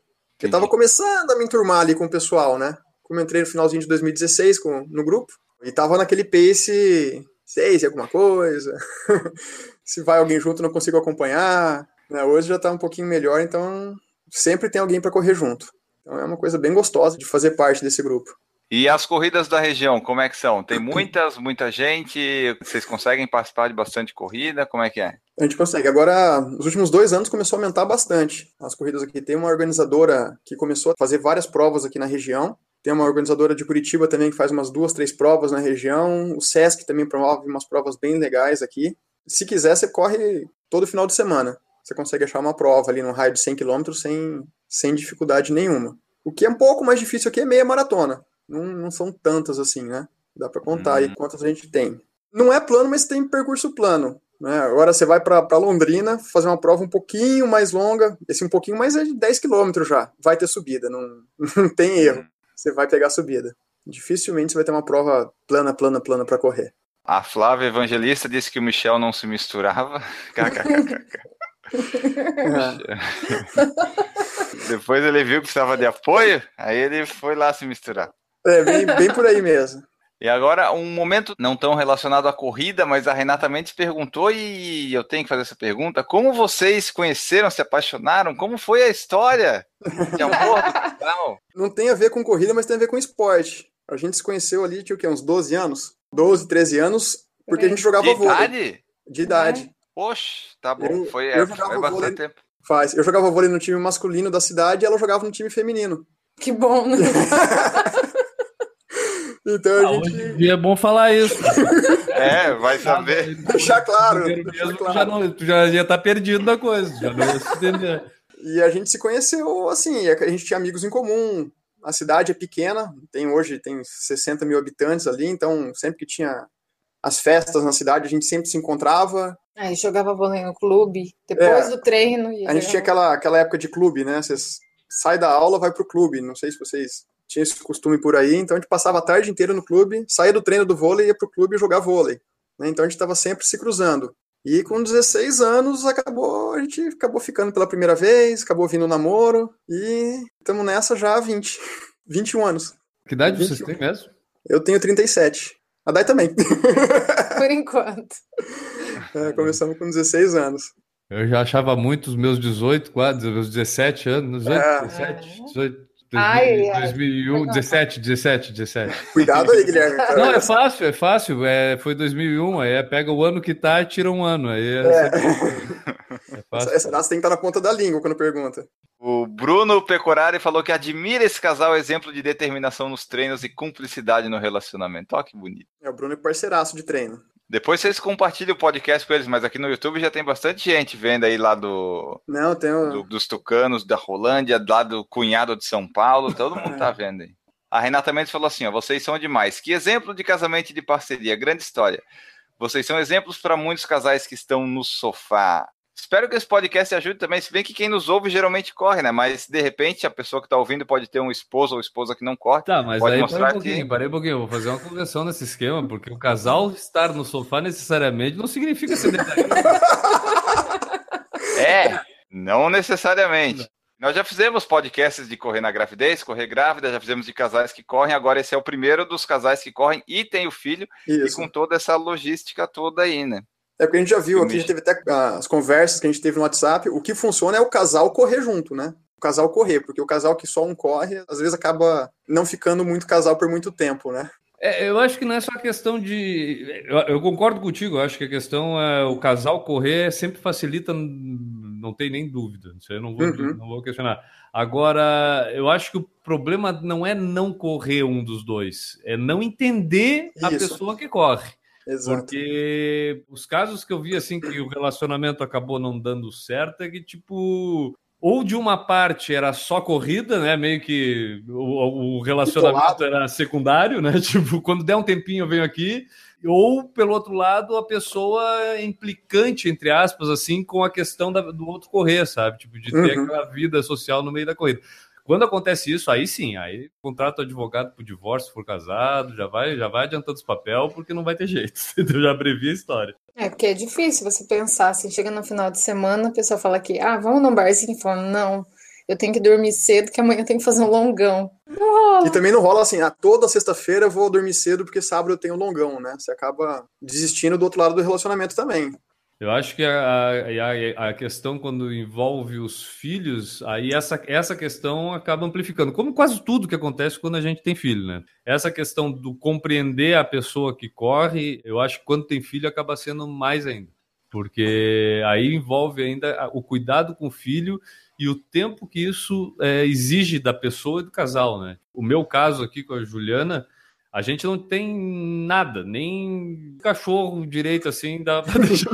Eu tava começando a me enturmar ali com o pessoal, né? Como eu entrei no finalzinho de 2016 com, no grupo, e tava naquele pace 6 e alguma coisa. Se vai alguém junto, não consigo acompanhar. né? Hoje já tá um pouquinho melhor, então sempre tem alguém para correr junto. Então é uma coisa bem gostosa de fazer parte desse grupo. E as corridas da região, como é que são? Tem muitas, muita gente? Vocês conseguem participar de bastante corrida? Como é que é? A gente consegue. Agora, nos últimos dois anos começou a aumentar bastante as corridas aqui. Tem uma organizadora que começou a fazer várias provas aqui na região. Tem uma organizadora de Curitiba também que faz umas duas, três provas na região. O Sesc também promove umas provas bem legais aqui. Se quiser, você corre todo final de semana. Você consegue achar uma prova ali num raio de 100 km sem, sem dificuldade nenhuma. O que é um pouco mais difícil aqui é meia maratona. Não, não são tantas assim, né? Dá para contar aí quantas a gente tem. Não é plano, mas tem percurso plano. Né? Agora você vai para Londrina fazer uma prova um pouquinho mais longa. Esse um pouquinho mais é de 10 km já. Vai ter subida, não, não tem erro. Você vai pegar subida. Dificilmente você vai ter uma prova plana, plana, plana para correr. A Flávia Evangelista disse que o Michel não se misturava. Depois ele viu que precisava de apoio, aí ele foi lá se misturar. É, bem, bem por aí mesmo. E agora, um momento não tão relacionado à corrida, mas a Renata Mendes perguntou, e eu tenho que fazer essa pergunta: como vocês conheceram, se apaixonaram? Como foi a história de amor do casal? Não tem a ver com corrida, mas tem a ver com esporte. A gente se conheceu ali, tinha o quê? Uns 12 anos? 12, 13 anos, porque a gente jogava De vôlei. idade? De idade. Poxa, tá bom. Eu- foi eu é, jogava foi bastante vôlei. tempo. Faz. Eu jogava vôlei no time masculino da cidade e ela jogava no time feminino. Que bom, né? Então Ah, a hoje em gente. dia é bom falar isso. É, vai saber. Deixar claro. Deixar já, não, tu já ia estar perdido da coisa. Já não ia se entender. E a gente se conheceu assim, a gente tinha amigos em comum. A cidade é pequena, tem hoje tem 60 mil habitantes ali, então sempre que tinha as festas na cidade, a gente sempre se encontrava. Aí jogava vôlei no clube, depois É. do treino. A gente tinha aquela, aquela época de clube, né? Você sai da aula, vai pro clube. Não sei se vocês tinham esse costume por aí, então a gente passava a tarde inteira no clube, saía do treino do vôlei, ia pro clube jogar vôlei. né? Então a gente estava sempre se cruzando. E com 16 anos acabou, a gente acabou ficando pela primeira vez, acabou vindo o namoro e estamos nessa já há 20, 21 anos. Que idade vocês têm mesmo? Eu tenho 37. A Dai também. Por enquanto. É, começamos com 16 anos. Eu já achava muito os meus 18, quase, meus 17 anos. 18, É. 17, 18. Ai, ai. 2001, 17, 17, 17. Cuidado aí, Guilherme. Não, é fácil, é fácil. É, foi 2001, aí é, pega o ano que tá e tira um ano. Aí é, é. Essa, fácil. essa data tem que estar na ponta da língua quando pergunta. O Bruno Pecorari falou que admira esse casal exemplo de determinação nos treinos e cumplicidade no relacionamento. Ó, que bonito. É, o Bruno é parceiraço de treino. Depois vocês compartilham o podcast com eles, mas aqui no YouTube já tem bastante gente vendo aí lá do, Não, tem o... do- dos tucanos, da Rolândia, lá do cunhado de São Paulo, todo mundo tá vendo aí. A Renata Mendes falou assim: ó, vocês são demais. Que exemplo de casamento e de parceria, grande história. Vocês são exemplos para muitos casais que estão no sofá. Espero que esse podcast ajude também, se bem que quem nos ouve geralmente corre, né? Mas de repente a pessoa que está ouvindo pode ter um esposo ou esposa que não corre. Tá, mas Pode aí mostrar parei um pouquinho, que- parei um pouquinho. Vou fazer uma conversão nesse esquema, porque o casal estar no sofá necessariamente não significa ser. É, não necessariamente. Nós já fizemos podcasts de correr na gravidez, correr grávida, já fizemos de casais que correm, agora esse é o primeiro dos casais que correm e tem o filho, e Isso. com toda essa logística toda aí, né? É porque a gente já viu aqui, a gente teve até ah, as conversas que a gente teve no WhatsApp. O que funciona é o casal correr junto, né? O casal correr, porque o casal que só um corre, às vezes acaba não ficando muito casal por muito tempo, né? É, eu acho que não é só questão de. Eu, eu concordo contigo, eu acho que a questão é o casal correr sempre facilita, não tem nem dúvida. Isso aí eu não vou, Uhum. não vou questionar. Agora, eu acho que o problema não é não correr um dos dois, é não entender a Isso. pessoa que corre. Exato. Porque os casos que eu vi assim que o relacionamento acabou não dando certo é que, tipo, ou de uma parte era só corrida, né? Meio que o, o relacionamento era secundário, né? Tipo, quando der um tempinho eu venho aqui. Ou, pelo outro lado, a pessoa é implicante, entre aspas, assim, com a questão da- do outro correr, sabe? Tipo, de ter Uhum. aquela vida social no meio da corrida. Quando acontece isso, aí sim, aí contrata o advogado pro divórcio, se for casado, já vai, já vai adiantando os papel, porque não vai ter jeito. entendeu? Já abrevia a história. É, porque é difícil você pensar assim, chega no final de semana, a pessoa fala que, ah, vamos num barzinho, e fala, não, eu tenho que dormir cedo, que amanhã eu tenho que fazer um longão. Não rola. E também não rola assim, ah, toda sexta-feira eu vou dormir cedo porque sábado eu tenho longão, né? Você acaba desistindo do outro lado do relacionamento também. Eu acho que a, a, a, questão quando envolve os filhos, aí essa, essa questão acaba amplificando, como quase tudo que acontece quando a gente tem filho, né? Essa questão do compreender a pessoa que corre, eu acho que quando tem filho acaba sendo mais ainda, porque aí envolve ainda o cuidado com o filho e o tempo que isso é, exige da pessoa e do casal, né? O meu caso aqui com a Juliana, a gente não tem nada, nem cachorro direito assim, deixar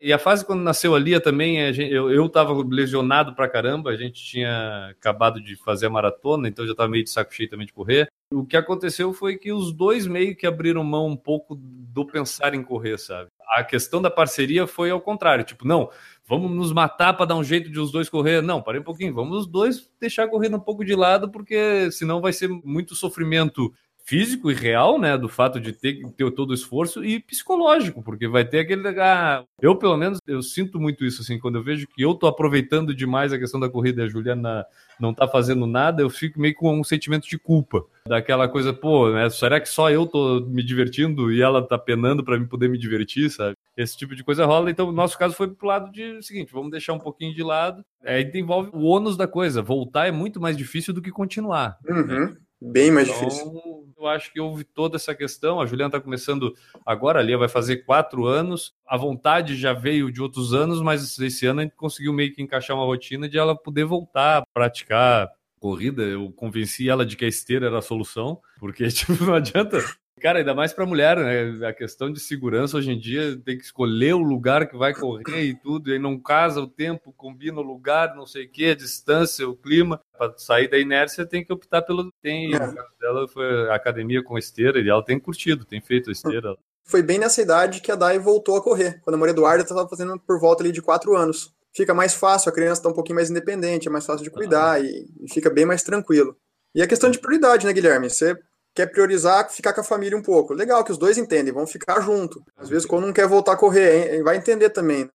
E a fase quando nasceu a Lia também, eu, eu tava lesionado pra caramba, a gente tinha acabado de fazer a maratona, então já tava meio de saco cheio também de correr. O que aconteceu foi que os dois meio que abriram mão um pouco do pensar em correr, sabe? A questão da parceria foi ao contrário, tipo, não, vamos nos matar para dar um jeito de os dois correr. Não, parei um pouquinho, vamos os dois deixar correndo um pouco de lado, porque senão vai ser muito sofrimento físico e real, né, do fato de ter ter todo o esforço e psicológico, porque vai ter aquele ah, eu pelo menos eu sinto muito isso assim, quando eu vejo que eu tô aproveitando demais a questão da corrida e a Juliana não tá fazendo nada, eu fico meio com um sentimento de culpa, daquela coisa, pô, né, será que só eu tô me divertindo e ela tá penando para me poder me divertir, sabe? Esse tipo de coisa rola, então o nosso caso foi pro lado de seguinte, vamos deixar um pouquinho de lado, aí envolve o ônus da coisa, voltar é muito mais difícil do que continuar. Uhum. Né? Bem mais então, difícil. Eu acho que houve toda essa questão. A Juliana está começando agora, a Lia vai fazer quatro anos. A vontade já veio de outros anos, mas esse ano a gente conseguiu meio que encaixar uma rotina de ela poder voltar a praticar corrida. Eu convenci ela de que a esteira era a solução, porque tipo, não adianta Cara, ainda mais para mulher, né? A questão de segurança hoje em dia tem que escolher o lugar que vai correr e tudo, e aí não casa o tempo, combina o lugar, não sei o que, a distância, o clima. Para sair da inércia tem que optar pelo tem. É. Ela foi a academia com esteira e ela tem curtido, tem feito a esteira. Foi bem nessa idade que a Dai voltou a correr, quando a Maria Eduarda estava fazendo por volta ali de quatro anos. Fica mais fácil, a criança está um pouquinho mais independente, é mais fácil de cuidar ah. e, e fica bem mais tranquilo. E a questão de prioridade, né, Guilherme? Você quer priorizar ficar com a família um pouco. Legal que os dois entendem, vão ficar junto. Às vezes, quando não quer voltar a correr, vai entender também.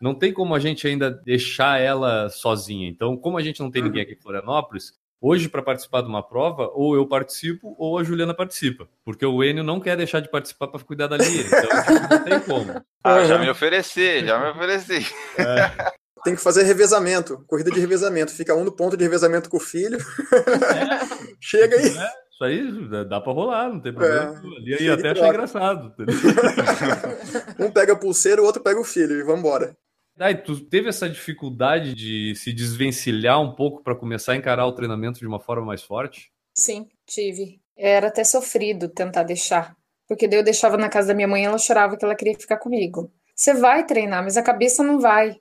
Não tem como a gente ainda deixar ela sozinha. Então, como a gente não tem ninguém aqui em Florianópolis, hoje, para participar de uma prova, ou eu participo ou a Juliana participa. Porque o Enio não quer deixar de participar para cuidar da linha. Então, não tem como. Ah, já me ofereci, já me ofereci. É. Tem que fazer revezamento, corrida de revezamento. Fica um no ponto de revezamento com o filho. É. Chega aí. É. Isso aí dá pra rolar, não tem problema. É, e aí até achei engraçado. um pega a pulseira, o outro pega o filho e vambora. Aí, tu teve essa dificuldade de se desvencilhar um pouco para começar a encarar o treinamento de uma forma mais forte? Sim, tive. Era até sofrido tentar deixar. Porque daí eu deixava na casa da minha mãe e ela chorava que ela queria ficar comigo. Você vai treinar, mas a cabeça não vai.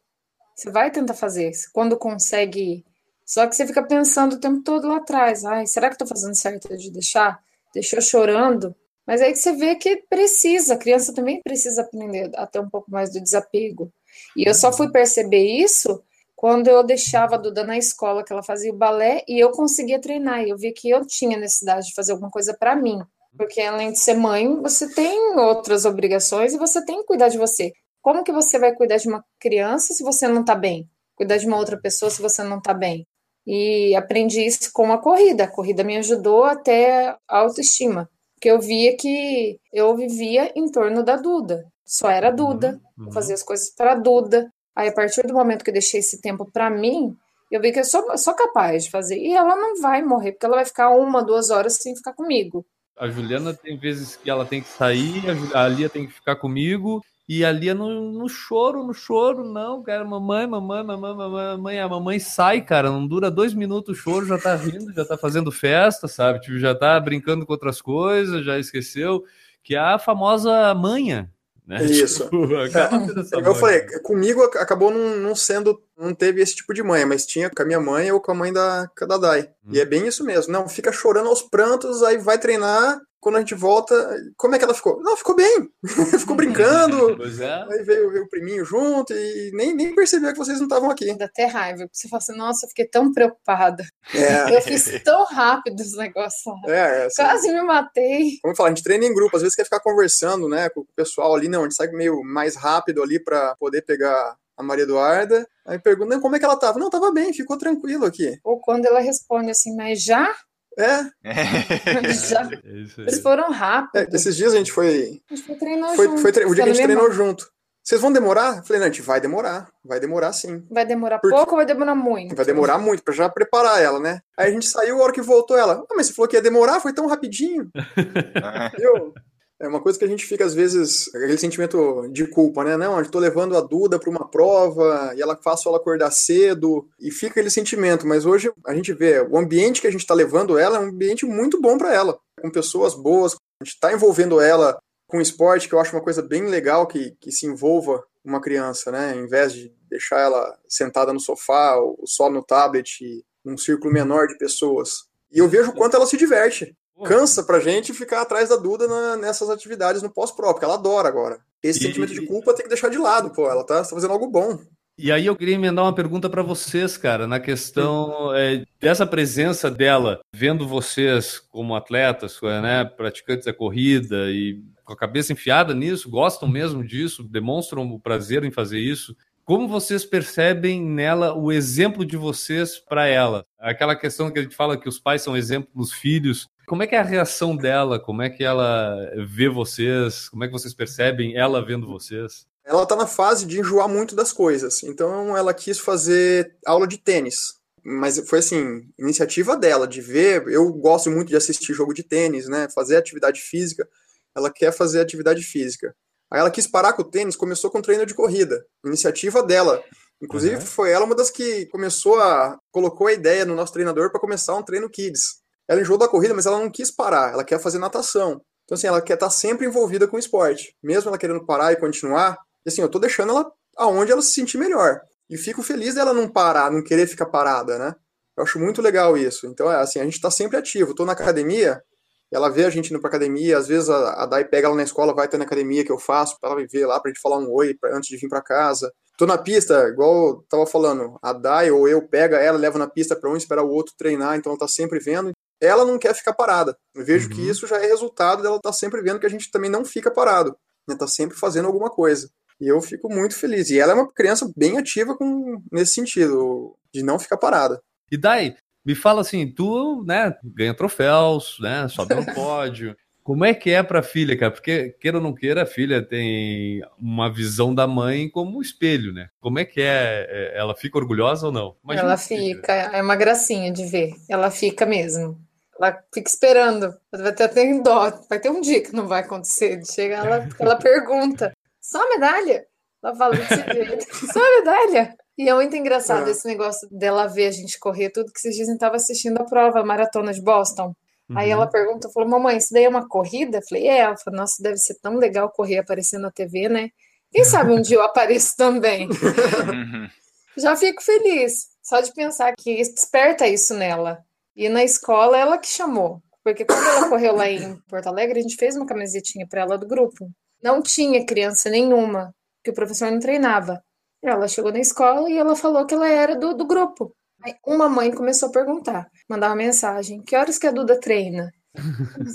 Você vai tentar fazer. Quando consegue só que você fica pensando o tempo todo lá atrás, ai, será que estou fazendo certo de deixar? Deixou chorando? Mas aí que você vê que precisa, a criança também precisa aprender a ter um pouco mais do desapego. E eu só fui perceber isso quando eu deixava a Duda na escola, que ela fazia o balé, e eu conseguia treinar. E eu vi que eu tinha necessidade de fazer alguma coisa para mim. Porque além de ser mãe, você tem outras obrigações e você tem que cuidar de você. Como que você vai cuidar de uma criança se você não está bem? Cuidar de uma outra pessoa se você não está bem? E aprendi isso com a corrida. A corrida me ajudou até a autoestima. Porque eu via que eu vivia em torno da Duda. Só era uhum, Duda, uhum. fazia as coisas para Duda. Aí, a partir do momento que eu deixei esse tempo para mim, eu vi que eu sou, sou capaz de fazer. E ela não vai morrer, porque ela vai ficar uma, duas horas sem ficar comigo. A Juliana tem vezes que ela tem que sair, a Lia tem que ficar comigo, e ali é no, no choro, no choro, não, cara, mamãe, mamãe, mamãe, mamãe, a mamãe sai, cara, não dura dois minutos o choro, já tá rindo, já tá fazendo festa, sabe? Tipo, já tá brincando com outras coisas, já esqueceu, que é a famosa manha, né? Isso. Tipo, é, eu falei, comigo acabou não, não, sendo, não teve esse tipo de mãe, mas tinha com a minha mãe ou com a mãe da, da Dai. Hum. E é bem isso mesmo. Não, fica chorando aos prantos, aí vai treinar, quando a gente volta, como é que ela ficou? Não, ficou bem. ficou brincando. Pois é. Aí veio, veio, o priminho junto e nem, nem percebeu que vocês não estavam aqui. Dá até raiva. Você fala assim, nossa, eu fiquei tão preocupada. É. Eu fiz tão rápido os negócios lá. É, assim, Quase me matei. Como eu falo, a gente treina em grupo, às vezes quer ficar conversando, né, com o pessoal ali. Não, a gente sai meio mais rápido ali para poder pegar a Maria Eduarda. Aí pergunta, como é que ela tava? Não, tava bem, ficou tranquilo aqui. Ou quando ela responde assim, mas já? É. Já, é eles foram rápidos. É, esses dias a gente foi. A gente foi treinar foi, junto. Foi, o dia que a gente treinou junto. vocês vão demorar? Eu falei, não, a gente vai demorar, vai demorar sim. Vai demorar Porque- pouco ou vai demorar muito? Vai demorar muito pra já preparar ela, né? Aí a gente saiu, a hora que voltou ela, ah, mas você falou que ia demorar, foi tão rapidinho. Viu? É uma coisa que a gente fica, às vezes, aquele sentimento de culpa, né? Não, eu tô levando a Duda para uma prova e ela faço ela acordar cedo e fica aquele sentimento. Mas hoje a gente vê, o ambiente que a gente está levando ela é um ambiente muito bom para ela, com pessoas boas. A gente está envolvendo ela com esporte, que eu acho uma coisa bem legal que, que se envolva uma criança, né? Em vez de deixar ela sentada no sofá ou só no tablet, num círculo menor de pessoas. E eu vejo o quanto ela se diverte cansa pra gente ficar atrás da Duda na- nessas atividades no pós-pro, porque ela adora agora. Esse E- sentimento de culpa tem que deixar de lado, pô. Ela tá, tá fazendo algo bom. E aí eu queria emendar uma pergunta para vocês, cara, na questão é, dessa presença dela, vendo vocês como atletas, né, praticantes da corrida e com a cabeça enfiada nisso, gostam mesmo disso, demonstram o prazer em fazer isso. Como vocês percebem nela o exemplo de vocês para ela? Aquela questão que a gente fala que os pais são exemplo dos filhos. Como é que é a reação dela? Como é que ela vê vocês? Como é que vocês percebem ela vendo vocês? Ela tá na fase de enjoar muito das coisas. Então ela quis fazer aula de tênis. Mas foi assim, iniciativa dela, de ver. Eu gosto muito de assistir jogo de tênis, né? Fazer atividade física. Ela quer fazer atividade física. Aí ela quis parar com o tênis, começou com treino de corrida. Iniciativa dela. Inclusive, Uhum. foi ela uma das que começou a. colocou a ideia no nosso treinador para começar um treino kids. Ela enjoou da corrida, mas ela não quis parar, ela quer fazer natação. Então, assim, ela quer estar sempre envolvida com o esporte. Mesmo ela querendo parar e continuar, e, assim, eu tô deixando ela aonde ela se sentir melhor. E fico feliz dela não parar, não querer ficar parada, né? Eu acho muito legal isso. Então, é assim, a gente tá sempre ativo. Tô na academia, ela vê a gente indo pra academia, às vezes a, a Dai pega ela na escola, vai até na academia que eu faço, pra ela me ver lá, pra gente falar um oi pra- antes de vir pra casa. Tô na pista, igual eu tava falando, a Dai ou eu pega ela, leva na pista pra um, esperar o outro treinar, então ela tá sempre vendo. Ela não quer ficar parada. Eu vejo que Uhum. isso já é resultado dela tá sempre vendo que a gente também não fica parado, né? Tá sempre fazendo alguma coisa. E eu fico muito feliz. E ela é uma criança bem ativa com, nesse sentido, de não ficar parada. E Dai, me fala assim, tu, né, ganha troféus, né, sobe no pódio. Como é que é pra filha, cara? Porque, queira ou não queira, a filha tem uma visão da mãe como espelho, né? Como é que é? É, Ela fica orgulhosa ou não? Imagina ela que fica, é uma gracinha de ver. Ela fica mesmo. Ela fica esperando. Vai ter até dó. Vai ter um dia que não vai acontecer. De chegar, ela, ela pergunta: só a medalha? Ela fala desse jeito: só medalha? E é muito engraçado É. esse negócio dela ver a gente correr tudo, que a gente estava assistindo a prova, a maratona de Boston. Aí Uhum. ela pergunta, falou, mamãe, isso daí é uma corrida? Eu falei, é. Ela falou, nossa, deve ser tão legal correr aparecendo na TV, né? Quem sabe um dia eu apareço também. Uhum. Já fico feliz, só de pensar que desperta isso nela. E na escola, ela que chamou. Porque quando ela correu lá em Porto Alegre, a gente fez uma camisetinha para ela do grupo. Não tinha criança nenhuma, que o professor não treinava. Ela chegou na escola e ela falou que ela era do, do grupo. Aí uma mãe começou a perguntar, mandar uma mensagem: que horas que a Duda treina?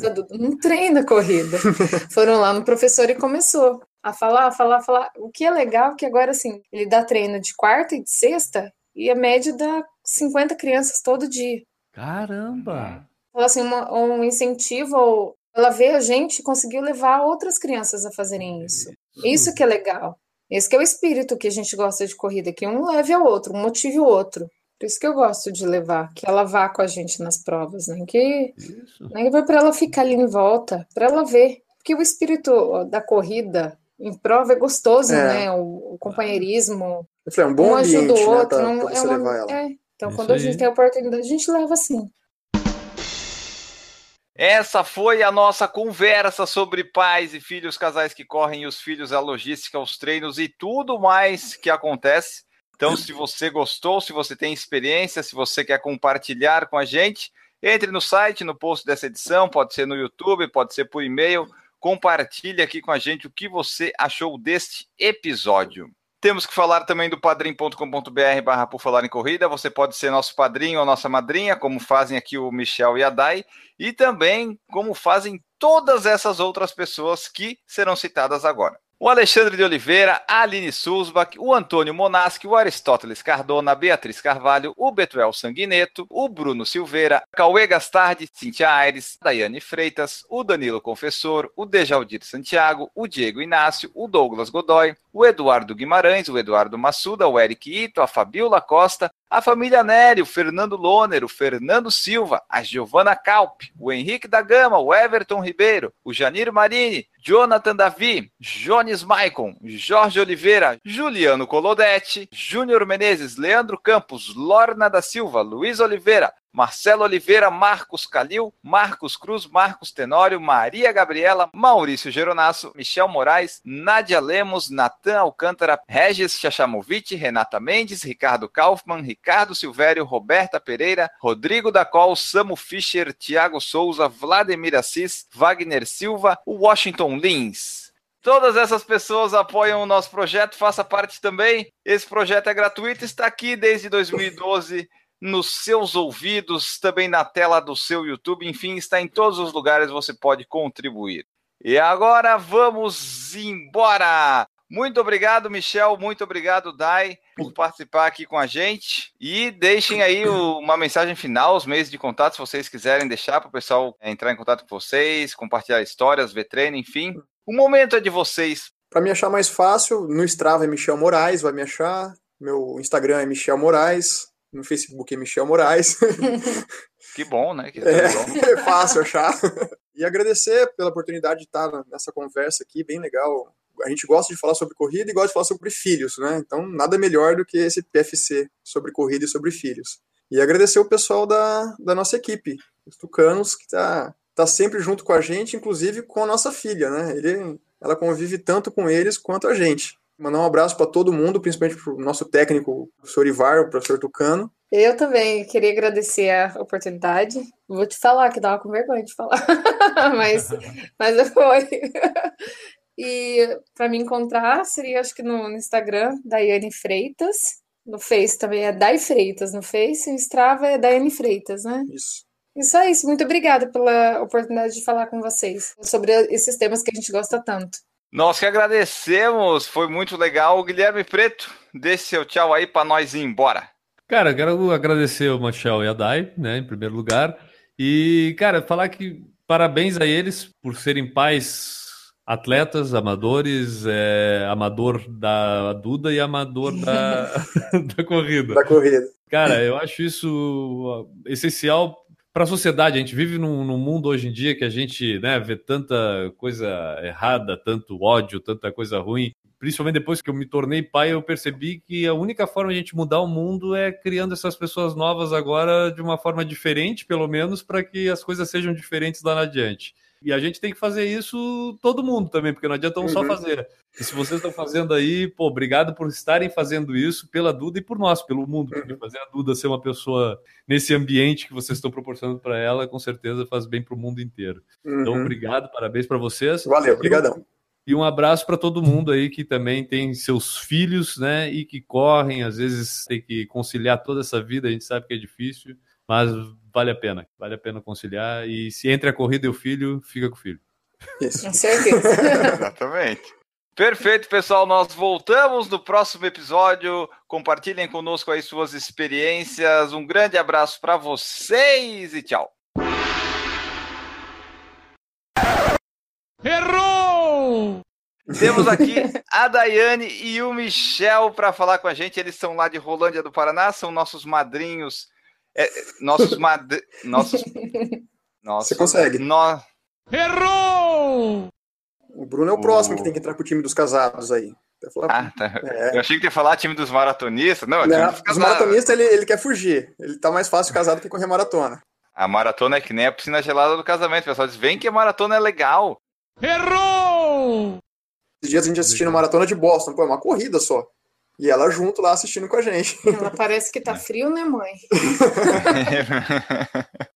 A Duda não treina corrida. Foram lá no professor e começou a falar, a falar, a falar. O que é legal é que agora, assim, ele dá treino de quarta e de sexta e a média dá 50 crianças todo dia. Caramba! Então, assim, uma- um incentivo, ela vê a gente conseguiu levar outras crianças a fazerem isso. Isso que é legal. Esse que é o espírito que a gente gosta de corrida, que um leve ao outro, um motive o outro. Por isso que eu gosto de levar, que ela vá com a gente nas provas, nem que Isso. nem que para ela ficar ali em volta, para ela ver. Porque o espírito da corrida em prova é gostoso, É. né? O, o companheirismo, Eu falei, é um bom um ajuda ambiente, o né, outro. pra, não- pra é você uma- levar ela. é. Então, Isso quando a aí. gente tem a oportunidade, a gente leva assim. Essa foi a nossa conversa sobre pais e filhos, casais que correm e os filhos, a logística, os treinos e tudo mais que acontece. Então, se você gostou, se você tem experiência, se você quer compartilhar com a gente, entre no site, no post dessa edição, pode ser no YouTube, pode ser por e-mail. Compartilhe aqui com a gente o que você achou deste episódio. Temos que falar também do padrim.com.br barra por falar em corrida. Você pode ser nosso padrinho ou nossa madrinha, como fazem aqui o Michel e a Dai, e também como fazem todas essas outras pessoas que serão citadas agora. O Alexandre de Oliveira, a Aline Sulzbach, o Antônio Monaschi, o Aristóteles Cardona, a Beatriz Carvalho, o Betuel Sanguineto, o Bruno Silveira, Cauê Gastardi, Cintia Aires, Daiane Freitas, o Danilo Confessor, o Dejaldir Santiago, o Diego Inácio, o Douglas Godoy, o Eduardo Guimarães, o Eduardo Massuda, o Eric Ito, a Fabiola Costa, a família Nery, o Fernando Loner, o Fernando Silva, a Giovana Calp, o Henrique da Gama, o Everton Ribeiro, o Janir Marini, Jonathan Davi, Jones Maicon, Jorge Oliveira, Juliano Colodetti, Júnior Menezes, Leandro Campos, Lorna da Silva, Luiz Oliveira, Marcelo Oliveira, Marcos Calil, Marcos Cruz, Marcos Tenório, Maria Gabriela, Maurício Geronasso, Michel Moraes, Nádia Lemos, Natan Alcântara, Regis Chachamovic, Renata Mendes, Ricardo Kaufmann, Ricardo Silvério, Roberta Pereira, Rodrigo Dacol, Samu Fischer, Tiago Souza, Vladimir Assis, Wagner Silva, Washington Lins. Todas essas pessoas apoiam o nosso projeto, faça parte também. Esse projeto é gratuito, está aqui desde 2012 nos seus ouvidos, também na tela do seu YouTube, enfim, está em todos os lugares, você pode contribuir. E agora vamos embora! Muito obrigado, Michel. Muito obrigado, Dai, por participar aqui com a gente. E deixem aí o, uma mensagem final, os meios de contato, se vocês quiserem deixar para o pessoal entrar em contato com vocês, compartilhar histórias, ver treino, enfim. O momento é de vocês. Para me achar mais fácil, no Strava é Michel Moraes, vai me achar. Meu Instagram é Michel Moraes. No Facebook é Michel Moraes. Que bom, né? Que É, bom. é fácil achar. E agradecer pela oportunidade de estar nessa conversa aqui, bem legal. A gente gosta de falar sobre corrida e gosta de falar sobre filhos, né? Então, nada melhor do que esse PFC sobre corrida e sobre filhos. E agradecer o pessoal da, da nossa equipe, os Tucanos, que tá, tá sempre junto com a gente, inclusive com a nossa filha, né? Ele, ela convive tanto com eles quanto a gente. Mandar um abraço para todo mundo, principalmente para o nosso técnico, o professor Ivar, o professor Tucano, Eu também queria agradecer a oportunidade. Vou te falar que tava com vergonha de falar, mas, mas foi. E para me encontrar seria, acho que no, no Instagram, Daiane Freitas. No Face também é Dai Freitas no Face. No Strava é Daiane Freitas, né? isso. E só isso. Muito obrigada pela oportunidade de falar com vocês sobre esses temas que a gente gosta tanto. Nós que agradecemos, foi muito legal. Guilherme Preto, deixe seu tchau aí para nós ir embora. Cara, quero agradecer o Machel e a Dai, né, em primeiro lugar. E, cara, falar que parabéns a eles por serem pais atletas, amadores, é, amador da Duda e amador da, da corrida. Da corrida. Cara, eu acho isso essencial para a sociedade. A gente vive num, num mundo hoje em dia que a gente né, vê tanta coisa errada, tanto ódio, tanta coisa ruim. Principalmente depois que eu me tornei pai, eu percebi que a única forma de a gente mudar o mundo é criando essas pessoas novas agora de uma forma diferente, pelo menos, para que as coisas sejam diferentes lá na. E a gente tem que fazer isso todo mundo também, porque não adianta um só Uhum. fazer. E se vocês estão fazendo aí, pô, obrigado por estarem fazendo isso pela Duda e por nós, pelo mundo. Porque fazer a Duda ser uma pessoa nesse ambiente que vocês estão proporcionando para ela, com certeza faz bem para o mundo inteiro. Então, Uhum. obrigado, parabéns para vocês. Valeu, obrigadão. E um abraço para todo mundo aí que também tem seus filhos, né? E que correm, às vezes tem que conciliar toda essa vida, a gente sabe que é difícil, mas vale a pena, vale a pena conciliar. E se entre a corrida e o filho, fica com o filho. Isso. Com certeza. Exatamente. Perfeito, pessoal. Nós voltamos no próximo episódio. Compartilhem conosco aí suas experiências. Um grande abraço para vocês e tchau. Errou! Temos aqui a Daiane e o Michel para falar com a gente. Eles são lá de Rolândia do Paraná, são nossos madrinhos. É, nossos madrinhos. Nossos. Nossos, Você consegue. nó- Errou! O Bruno é o próximo que tem que entrar pro time dos casados aí. Ah, tá. É. Eu achei que ia falar time dos maratonistas. Não, é dos os maratonistas, ele, ele quer fugir. Ele tá mais fácil casado que correr maratona. A maratona é que nem a piscina gelada do casamento. O pessoal diz: vem que a maratona é legal. Errou! Esses dias a gente assistindo maratona de Boston. Pô, é uma corrida só. E ela junto lá assistindo com a gente. Ela parece que tá frio, né, mãe?